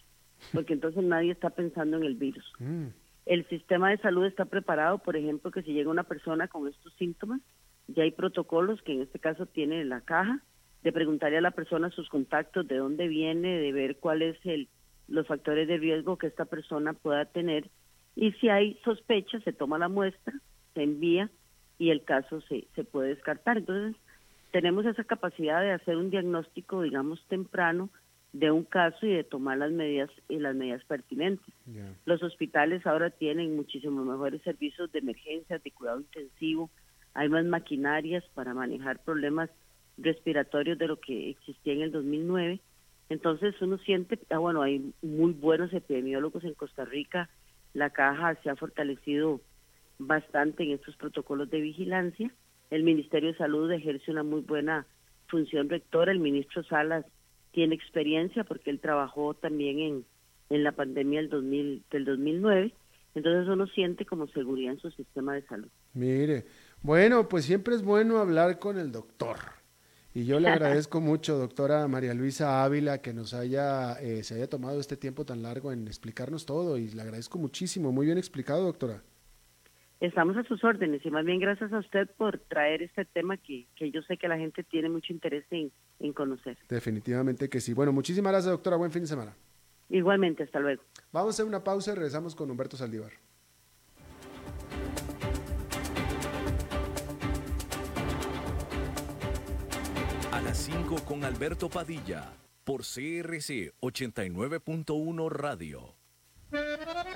porque entonces nadie está pensando en el virus. <laughs> Mm. El sistema de salud está preparado, por ejemplo, que si llega una persona con estos síntomas, ya hay protocolos que en este caso tiene la caja de preguntarle a la persona sus contactos, de dónde viene, de ver cuáles el los factores de riesgo que esta persona pueda tener y si hay sospecha se toma la muestra, se envía y el caso se, se puede descartar. Entonces, tenemos esa capacidad de hacer un diagnóstico, digamos, temprano de un caso y de tomar las medidas y las medidas pertinentes. Los hospitales ahora tienen muchísimos mejores servicios de emergencia, de cuidado intensivo, hay más maquinarias para manejar problemas respiratorios de lo que existía en el 2009. Entonces uno siente, ah, bueno, hay muy buenos epidemiólogos en Costa Rica, la caja se ha fortalecido bastante en estos protocolos de vigilancia el Ministerio de Salud ejerce una muy buena función rectora. El ministro Salas tiene experiencia porque él trabajó también en, en la pandemia del, 2000, del 2009. Entonces uno siente como seguridad en su sistema de salud. Mire, bueno, pues siempre es bueno hablar con el doctor. Y yo le <laughs> agradezco mucho, doctora María Luisa Ávila, que nos haya, eh, se haya tomado este tiempo tan largo en explicarnos todo. Y le agradezco muchísimo. Muy bien explicado, doctora. Estamos a sus órdenes y más bien gracias a usted por traer este tema que, que yo sé que la gente tiene mucho interés en, en conocer. Definitivamente que sí. Bueno, muchísimas gracias, doctora. Buen fin de semana. Igualmente, hasta luego. Vamos a hacer una pausa y regresamos con Humberto Saldívar. A las 5 con Alberto Padilla, por CRC 89.1 Radio.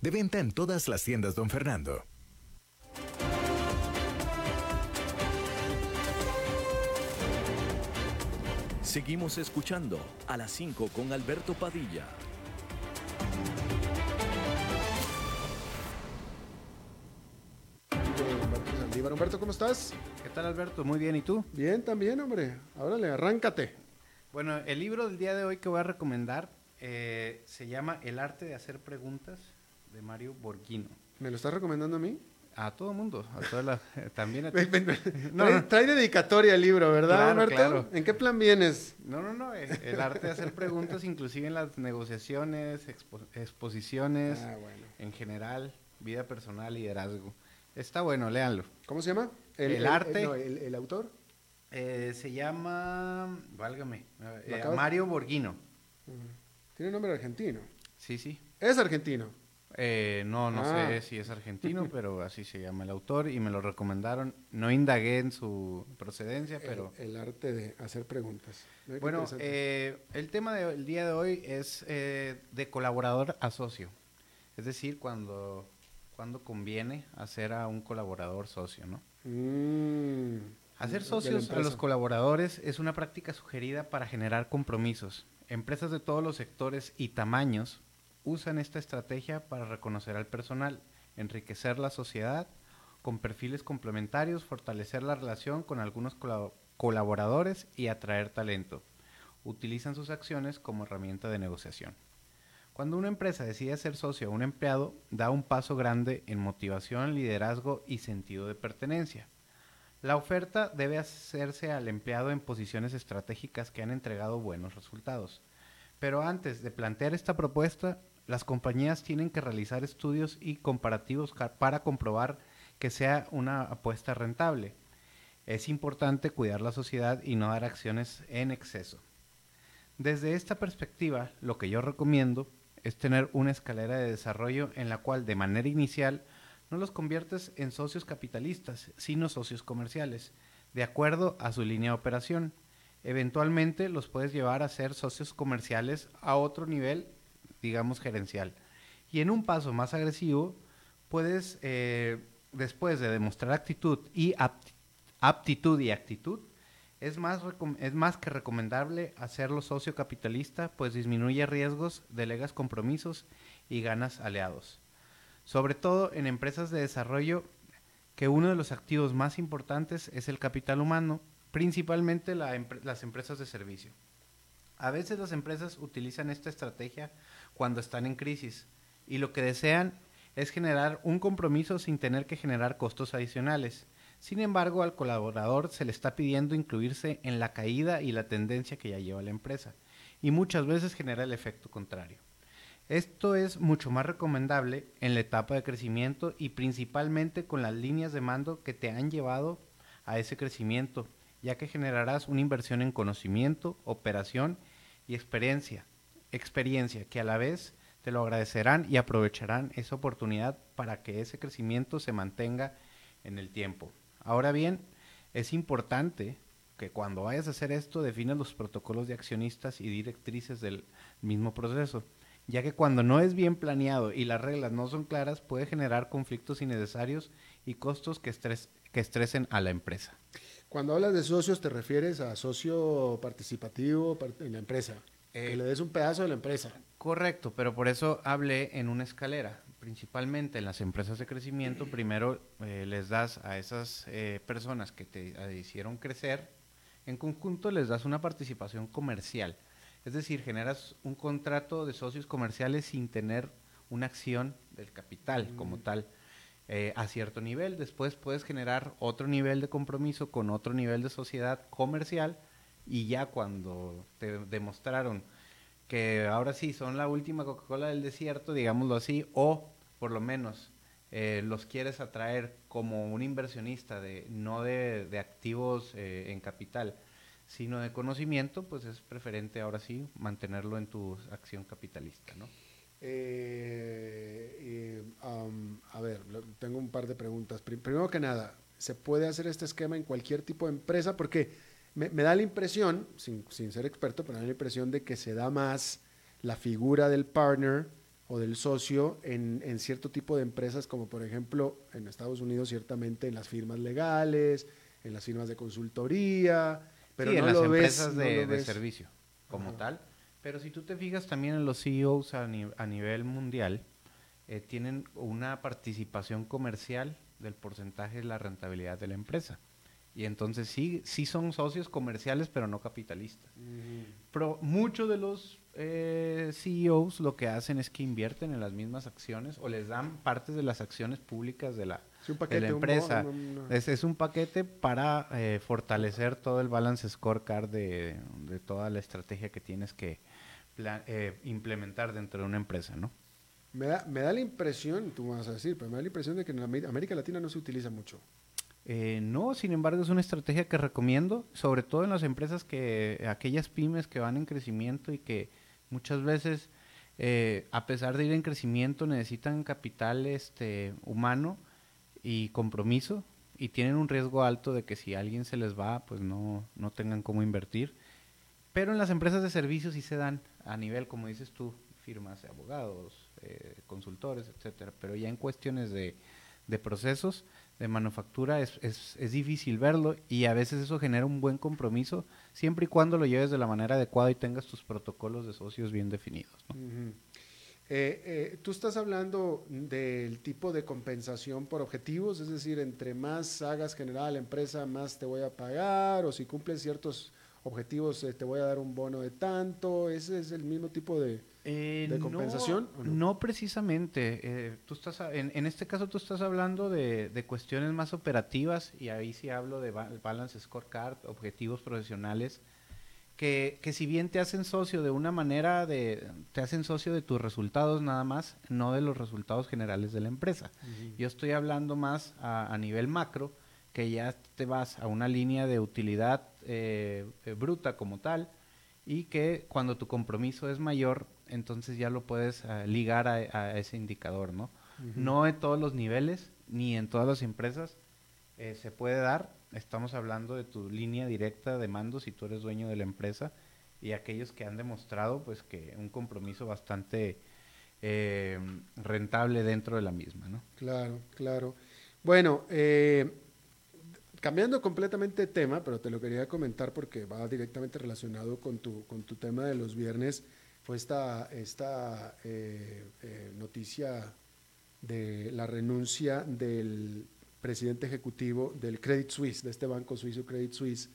De venta en todas las tiendas, don Fernando. Seguimos escuchando a las 5 con Alberto Padilla. Humberto, ¿cómo estás? ¿Qué tal, Alberto? Muy bien, ¿y tú? Bien, también, hombre. Ahora le arráncate. Bueno, el libro del día de hoy que voy a recomendar eh, se llama El arte de hacer preguntas de Mario Borghino. ¿Me lo estás recomendando a mí? A todo mundo, a toda la, también a <laughs> ti. trae, dedicatoria el libro, ¿verdad, claro, Claro. ¿En qué plan vienes? No, no, no, eh, el arte de hacer preguntas, inclusive en las negociaciones, exposiciones, ah, en general, vida personal, liderazgo. Está bueno, léanlo. ¿Cómo se llama? El, arte. El, autor? Eh, se llama, válgame, eh, Mario Borghino. Tiene nombre argentino. Sí, sí. ¿Es argentino? Eh, no, no sé ah. si es argentino, <laughs> pero así se llama el autor y me lo recomendaron. No indagué en su procedencia, pero... El, arte de hacer preguntas. bueno, eh, el tema del día de hoy es eh, de colaborador a socio. Es decir, cuando, cuando conviene hacer a un colaborador socio, ¿no? Mm. hacer socios a los colaboradores es una práctica sugerida para generar compromisos. Empresas de todos los sectores y tamaños usan esta estrategia para reconocer al personal, enriquecer la sociedad con perfiles complementarios, fortalecer la relación con algunos colaboradores y atraer talento. Utilizan sus acciones como herramienta de negociación. Cuando una empresa decide ser socio a un empleado, da un paso grande en motivación, liderazgo y sentido de pertenencia. La oferta debe hacerse al empleado en posiciones estratégicas que han entregado buenos resultados. Pero antes de plantear esta propuesta, las compañías tienen que realizar estudios y comparativos para comprobar que sea una apuesta rentable. Es importante cuidar la sociedad y no dar acciones en exceso. Desde esta perspectiva, lo que yo recomiendo es tener una escalera de desarrollo en la cual de manera inicial no los conviertes en socios capitalistas, sino socios comerciales, de acuerdo a su línea de operación. Eventualmente los puedes llevar a ser socios comerciales a otro nivel digamos, gerencial. Y en un paso más agresivo, puedes, eh, después de demostrar actitud y aptitud y actitud, es más, es más que recomendable hacerlo socio capitalista, pues disminuye riesgos, delegas compromisos y ganas aliados. Sobre todo en empresas de desarrollo, que uno de los activos más importantes es el capital humano, principalmente las empresas de servicio. A veces las empresas utilizan esta estrategia cuando están en crisis y lo que desean es generar un compromiso sin tener que generar costos adicionales. Sin embargo, al colaborador se le está pidiendo incluirse en la caída y la tendencia que ya lleva la empresa, y muchas veces genera el efecto contrario. Esto es mucho más recomendable en la etapa de crecimiento y principalmente con las líneas de mando que te han llevado a ese crecimiento, ya que generarás una inversión en conocimiento, operación y experiencia, experiencia que a la vez te lo agradecerán y aprovecharán esa oportunidad para que ese crecimiento se mantenga en el tiempo. Ahora bien, es importante que cuando vayas a hacer esto definas los protocolos de accionistas y directrices del mismo proceso, ya que cuando no es bien planeado y las reglas no son claras puede generar conflictos innecesarios y costos que, que estresen a la empresa. Cuando hablas de socios te refieres a socio participativo en la empresa que le des un pedazo de la empresa. Correcto, pero por eso hablé en una escalera. Principalmente en las empresas de crecimiento, <clears throat> primero eh, les das a esas eh, personas que te hicieron crecer, en conjunto les das una participación comercial. Es decir, generas un contrato de socios comerciales sin tener una acción del capital como tal. Eh, a cierto nivel. Después puedes generar otro nivel de compromiso con otro nivel de sociedad comercial y ya cuando te demostraron que ahora sí son la última Coca-Cola del desierto, digámoslo así, o por lo menos eh, los quieres atraer como un inversionista de no de, activos eh, en capital, sino de conocimiento, pues es preferente ahora sí mantenerlo en tu acción capitalista, ¿no? Eh, a ver, tengo un par de preguntas. Primero que nada, ¿se puede hacer este esquema en cualquier tipo de empresa? Porque me, da la impresión, sin, ser experto, pero me da la impresión de que se da más la figura del partner o del socio en, cierto tipo de empresas, como por ejemplo en Estados Unidos, ciertamente en las firmas legales, en las firmas de consultoría, pero no en las lo empresas de, servicio como tal. Pero si tú te fijas también en los CEOs a, nivel mundial, eh, tienen una participación comercial del porcentaje de la rentabilidad de la empresa. Y entonces sí, sí son socios comerciales, pero no capitalistas. Pero muchos de los eh, CEOs lo que hacen es que invierten en las mismas acciones o les dan partes de las acciones públicas de la, la empresa. Es, un paquete para eh, fortalecer todo el balance scorecard de, de toda la estrategia que tienes que, eh, implementar dentro de una empresa, ¿no? Me da, me da la impresión, tú vas a decir, pero me da la impresión de que en América Latina no se utiliza mucho. Eh, no, sin embargo, es una estrategia que recomiendo, sobre todo en las empresas que, aquellas pymes que van en crecimiento y que muchas veces, eh, a pesar de ir en crecimiento, necesitan capital este, humano y compromiso y tienen un riesgo alto de que si alguien se les va, pues no, no tengan cómo invertir. Pero en las empresas de servicios sí se dan a nivel, como dices tú, firmas de abogados, eh, consultores, etcétera. Pero ya en cuestiones de, procesos de manufactura es, es, difícil verlo y a veces eso genera un buen compromiso siempre y cuando lo lleves de la manera adecuada y tengas tus protocolos de socios bien definidos. Eh, eh, tú estás hablando del tipo de compensación por objetivos, es decir, entre más hagas generar la empresa, más te voy a pagar, o si cumples ciertos objetivos, eh, te voy a dar un bono de tanto, ¿ese es el mismo tipo de, eh, compensación? No, precisamente, eh, tú estás, en, este caso tú estás hablando de, cuestiones más operativas y ahí sí hablo de balance scorecard, objetivos profesionales, que, que, si bien te hacen socio de una manera de, te hacen socio de tus resultados nada más, no de los resultados generales de la empresa. Yo estoy hablando más a, a nivel macro, que ya te vas a una línea de utilidad eh, eh, bruta como tal y que cuando tu compromiso es mayor, entonces ya lo puedes eh, ligar a, ese indicador, ¿no? No en todos los niveles ni en todas las empresas se puede dar. Estamos hablando de tu línea directa de mando si tú eres dueño de la empresa y aquellos que han demostrado pues que un compromiso bastante rentable dentro de la misma, ¿no? Claro, claro. Bueno, eh, cambiando completamente de tema, pero te lo quería comentar porque va directamente relacionado con tu, con tu tema de los viernes, fue esta, esta eh, eh, noticia de la renuncia del presidente ejecutivo del Credit Suisse, de este banco suizo Credit Suisse,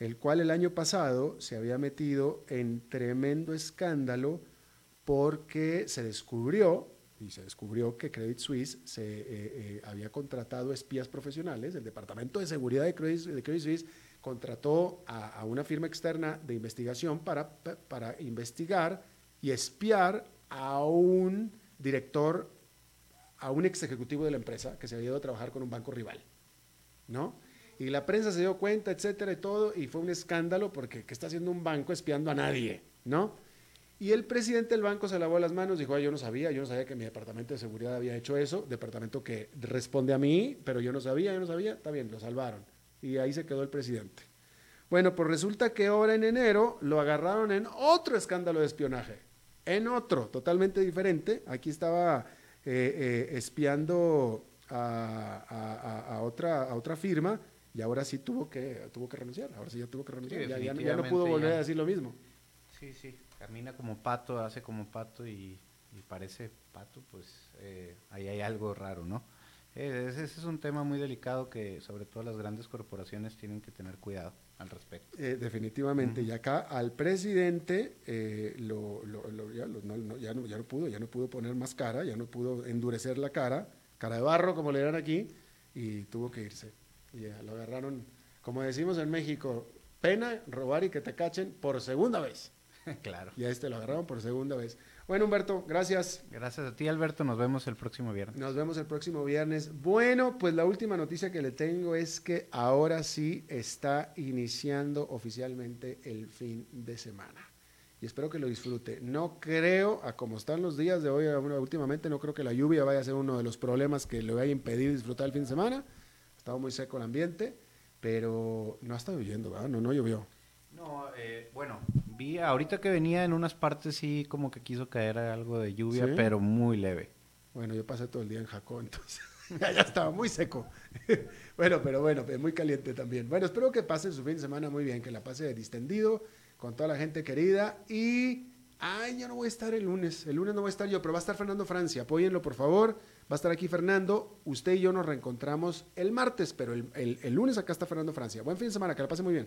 el cual el año pasado se había metido en tremendo escándalo porque se descubrió y se descubrió que Credit Suisse se eh, eh, había contratado espías profesionales, el Departamento de Seguridad de Credit, Suisse contrató a, una firma externa de investigación para, para investigar y espiar a un director, a un ex ejecutivo de la empresa que se había ido a trabajar con un banco rival, ¿no? Y la prensa se dio cuenta, etcétera, y todo, y fue un escándalo porque ¿qué está haciendo un banco espiando a nadie, ¿no? Y el presidente del banco se lavó las manos, dijo, yo no sabía, yo no sabía que mi departamento de seguridad había hecho eso, departamento que responde a mí, pero yo no sabía, yo no sabía, está bien, lo salvaron. Y ahí se quedó el presidente. Bueno, pues resulta que ahora en enero lo agarraron en otro escándalo de espionaje, en otro, totalmente diferente. Aquí estaba eh, eh, espiando a, otra, a otra firma y ahora sí tuvo que, tuvo que renunciar, ahora sí ya tuvo que renunciar, ya, no pudo volver a decir lo mismo. Sí, sí camina como pato, hace como pato y, parece pato, pues eh, ahí hay algo raro, ¿no? Eh, ese, es un tema muy delicado que sobre todo las grandes corporaciones tienen que tener cuidado al respecto. Eh, definitivamente, y acá al presidente lo, ya, no, ya, no, pudo, ya no pudo poner más cara, ya no pudo endurecer la cara, cara de barro como le dan aquí, y tuvo que irse. Y lo agarraron, como decimos en México, pena robar y que te cachen por segunda vez. <laughs> claro. Y a este lo agarraron por segunda vez. Bueno, Humberto, gracias. Gracias a ti, Alberto. Nos vemos el próximo viernes. Nos vemos el próximo viernes. Bueno, pues la última noticia que le tengo es que ahora sí está iniciando oficialmente el fin de semana. Y espero que lo disfrute. No creo, a como están los días de hoy, últimamente, no creo que la lluvia vaya a ser uno de los problemas que le vaya a impedir disfrutar el fin de semana. Ha estado muy seco el ambiente, pero no ha estado lloviendo, ¿verdad? No, no llovió. No, eh, bueno, vi ahorita que venía en unas partes sí como que quiso caer algo de lluvia, pero muy leve. Bueno, yo pasé todo el día en Jacó, entonces <laughs> ya estaba muy seco. <laughs> bueno, pero bueno, muy caliente también. Bueno, espero que pase su fin de semana muy bien, que la pase distendido, con toda la gente querida y... Ay, yo no voy a estar el lunes. El lunes no voy a estar yo, pero va a estar Fernando Francia. Apóyenlo, por favor. Va a estar aquí Fernando. Usted y yo nos reencontramos el martes, pero el, el lunes acá está Fernando Francia. Buen fin de semana, que la pase muy bien.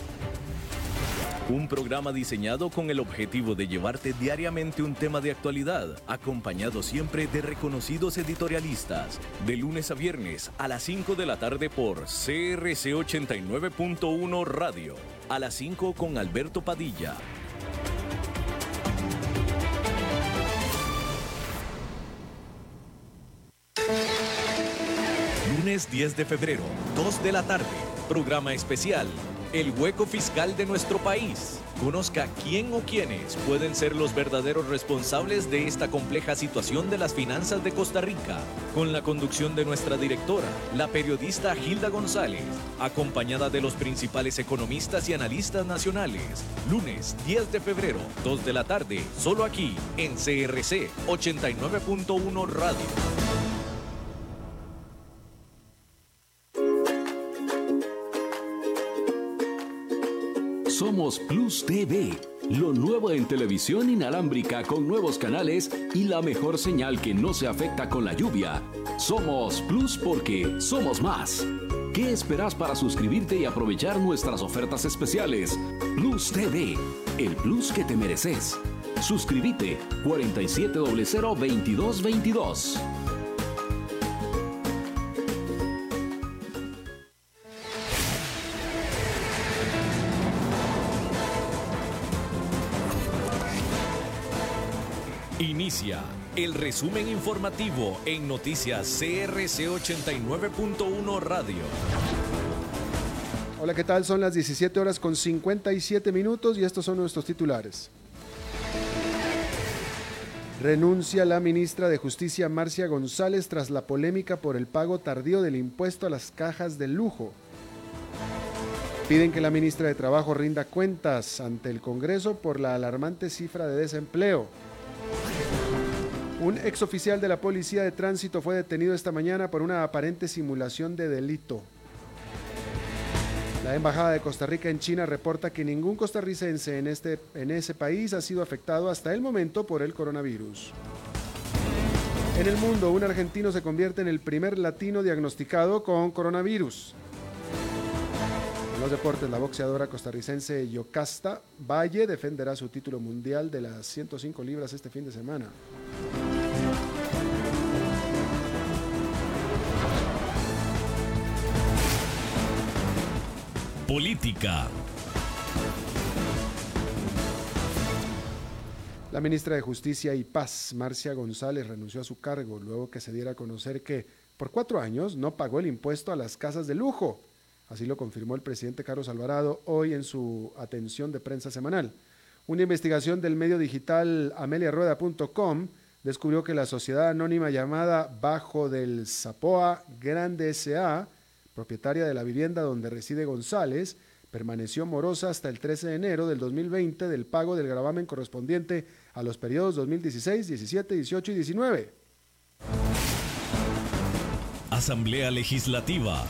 un programa diseñado con el objetivo de llevarte diariamente un tema de actualidad, acompañado siempre de reconocidos editorialistas, de lunes a viernes a las 5 de la tarde por CRC 89.1 Radio, a las 5 con Alberto Padilla. Lunes 10 de febrero, 2 de la tarde, programa especial el hueco fiscal de nuestro país. Conozca quién o quiénes pueden ser los verdaderos responsables de esta compleja situación de las finanzas de Costa Rica, con la conducción de nuestra directora, la periodista Gilda González, acompañada de los principales economistas y analistas nacionales. Lunes 10 de febrero, 2 de la tarde, solo aquí en CRC 89.1 Radio. Somos Plus TV, lo nuevo en televisión inalámbrica con nuevos canales y la mejor señal que no se afecta con la lluvia. Somos Plus porque somos más. ¿Qué esperas para suscribirte y aprovechar nuestras ofertas especiales? Plus TV, el plus que te mereces. Suscríbete 4700 2222. el resumen informativo en noticias CRC 89.1 Radio. Hola, ¿qué tal? Son las 17 horas con 57 minutos y estos son nuestros titulares. Renuncia la ministra de Justicia Marcia González tras la polémica por el pago tardío del impuesto a las cajas de lujo. Piden que la ministra de Trabajo rinda cuentas ante el Congreso por la alarmante cifra de desempleo. Un exoficial de la Policía de Tránsito fue detenido esta mañana por una aparente simulación de delito. La Embajada de Costa Rica en China reporta que ningún costarricense en, este, en ese país ha sido afectado hasta el momento por el coronavirus. En el mundo, un argentino se convierte en el primer latino diagnosticado con coronavirus. En los deportes, la boxeadora costarricense Yocasta Valle defenderá su título mundial de las 105 libras este fin de semana. Política. La ministra de Justicia y Paz, Marcia González, renunció a su cargo luego que se diera a conocer que por cuatro años no pagó el impuesto a las casas de lujo. Así lo confirmó el presidente Carlos Alvarado hoy en su atención de prensa semanal. Una investigación del medio digital ameliarueda.com descubrió que la sociedad anónima llamada Bajo del Zapoa Grande S.A., propietaria de la vivienda donde reside González, permaneció morosa hasta el 13 de enero del 2020 del pago del gravamen correspondiente a los periodos 2016, 17, 18 y 19. Asamblea Legislativa.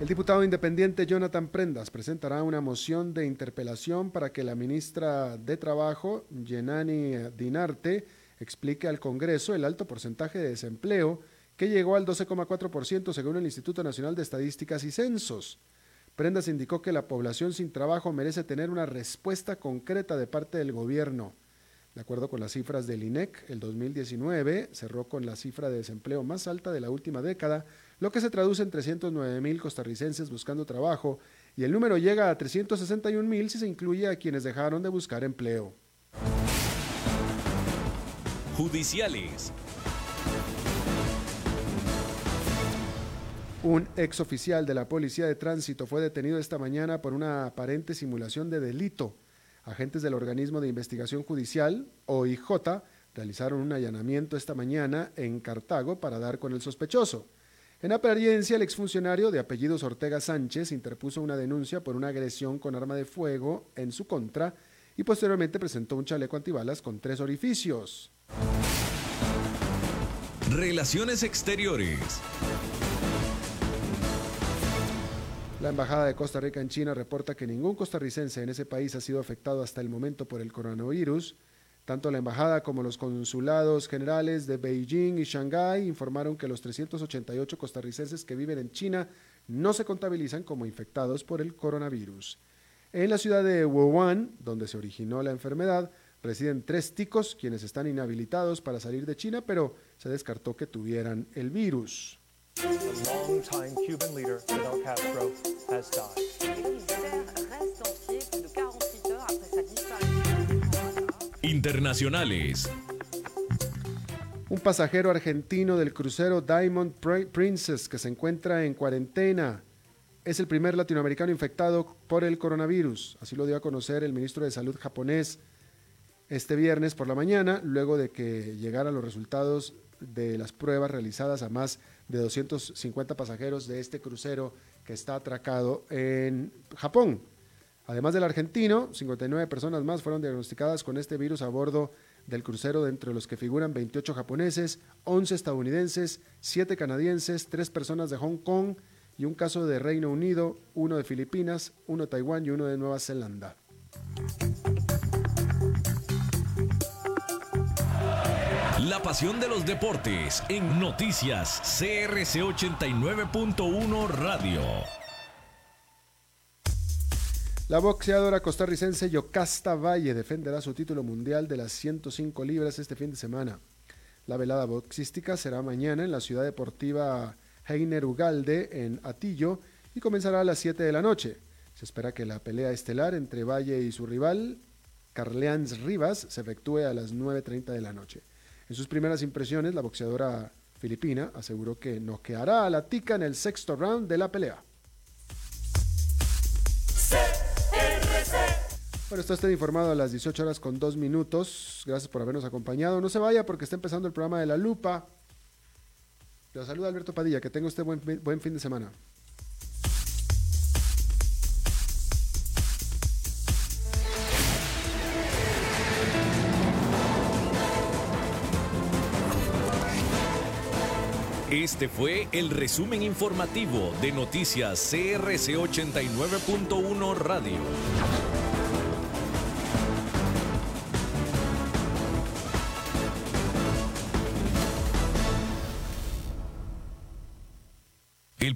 El diputado independiente Jonathan Prendas presentará una moción de interpelación para que la ministra de Trabajo, Yenani Dinarte, explique al Congreso el alto porcentaje de desempleo que llegó al 12,4% según el Instituto Nacional de Estadísticas y Censos. Prendas indicó que la población sin trabajo merece tener una respuesta concreta de parte del gobierno. De acuerdo con las cifras del INEC, el 2019 cerró con la cifra de desempleo más alta de la última década, lo que se traduce en 309 mil costarricenses buscando trabajo y el número llega a 361 mil si se incluye a quienes dejaron de buscar empleo. Judiciales. Un ex oficial de la Policía de Tránsito fue detenido esta mañana por una aparente simulación de delito. Agentes del organismo de investigación judicial, OIJ, realizaron un allanamiento esta mañana en Cartago para dar con el sospechoso. En apariencia, el exfuncionario de apellidos Ortega Sánchez interpuso una denuncia por una agresión con arma de fuego en su contra y posteriormente presentó un chaleco antibalas con tres orificios. Relaciones exteriores. La Embajada de Costa Rica en China reporta que ningún costarricense en ese país ha sido afectado hasta el momento por el coronavirus. Tanto la embajada como los consulados generales de Beijing y Shanghái informaron que los 388 costarricenses que viven en China no se contabilizan como infectados por el coronavirus. En la ciudad de Wuhan, donde se originó la enfermedad, residen tres ticos quienes están inhabilitados para salir de China, pero se descartó que tuvieran el virus. Internacionales. Un pasajero argentino del crucero Diamond Princess que se encuentra en cuarentena es el primer latinoamericano infectado por el coronavirus. Así lo dio a conocer el ministro de Salud japonés este viernes por la mañana, luego de que llegaran los resultados de las pruebas realizadas a más de 250 pasajeros de este crucero que está atracado en Japón. Además del argentino, 59 personas más fueron diagnosticadas con este virus a bordo del crucero, entre los que figuran 28 japoneses, 11 estadounidenses, 7 canadienses, 3 personas de Hong Kong y un caso de Reino Unido, uno de Filipinas, uno de Taiwán y uno de Nueva Zelanda. La pasión de los deportes en noticias CRC 89.1 Radio. La boxeadora costarricense Yocasta Valle defenderá su título mundial de las 105 libras este fin de semana. La velada boxística será mañana en la ciudad deportiva Heiner Ugalde en Atillo y comenzará a las 7 de la noche. Se espera que la pelea estelar entre Valle y su rival, Carleans Rivas, se efectúe a las 9.30 de la noche. En sus primeras impresiones, la boxeadora filipina aseguró que noqueará a la tica en el sexto round de la pelea. Bueno, está usted informado a las 18 horas con dos minutos. Gracias por habernos acompañado. No se vaya porque está empezando el programa de La Lupa. Le saluda Alberto Padilla. Que tenga usted buen, buen fin de semana. Este fue el resumen informativo de Noticias CRC 89.1 Radio.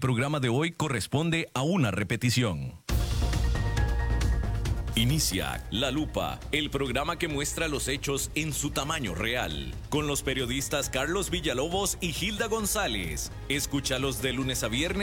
Programa de hoy corresponde a una repetición. Inicia La Lupa, el programa que muestra los hechos en su tamaño real, con los periodistas Carlos Villalobos y Gilda González. Escúchalos de lunes a viernes.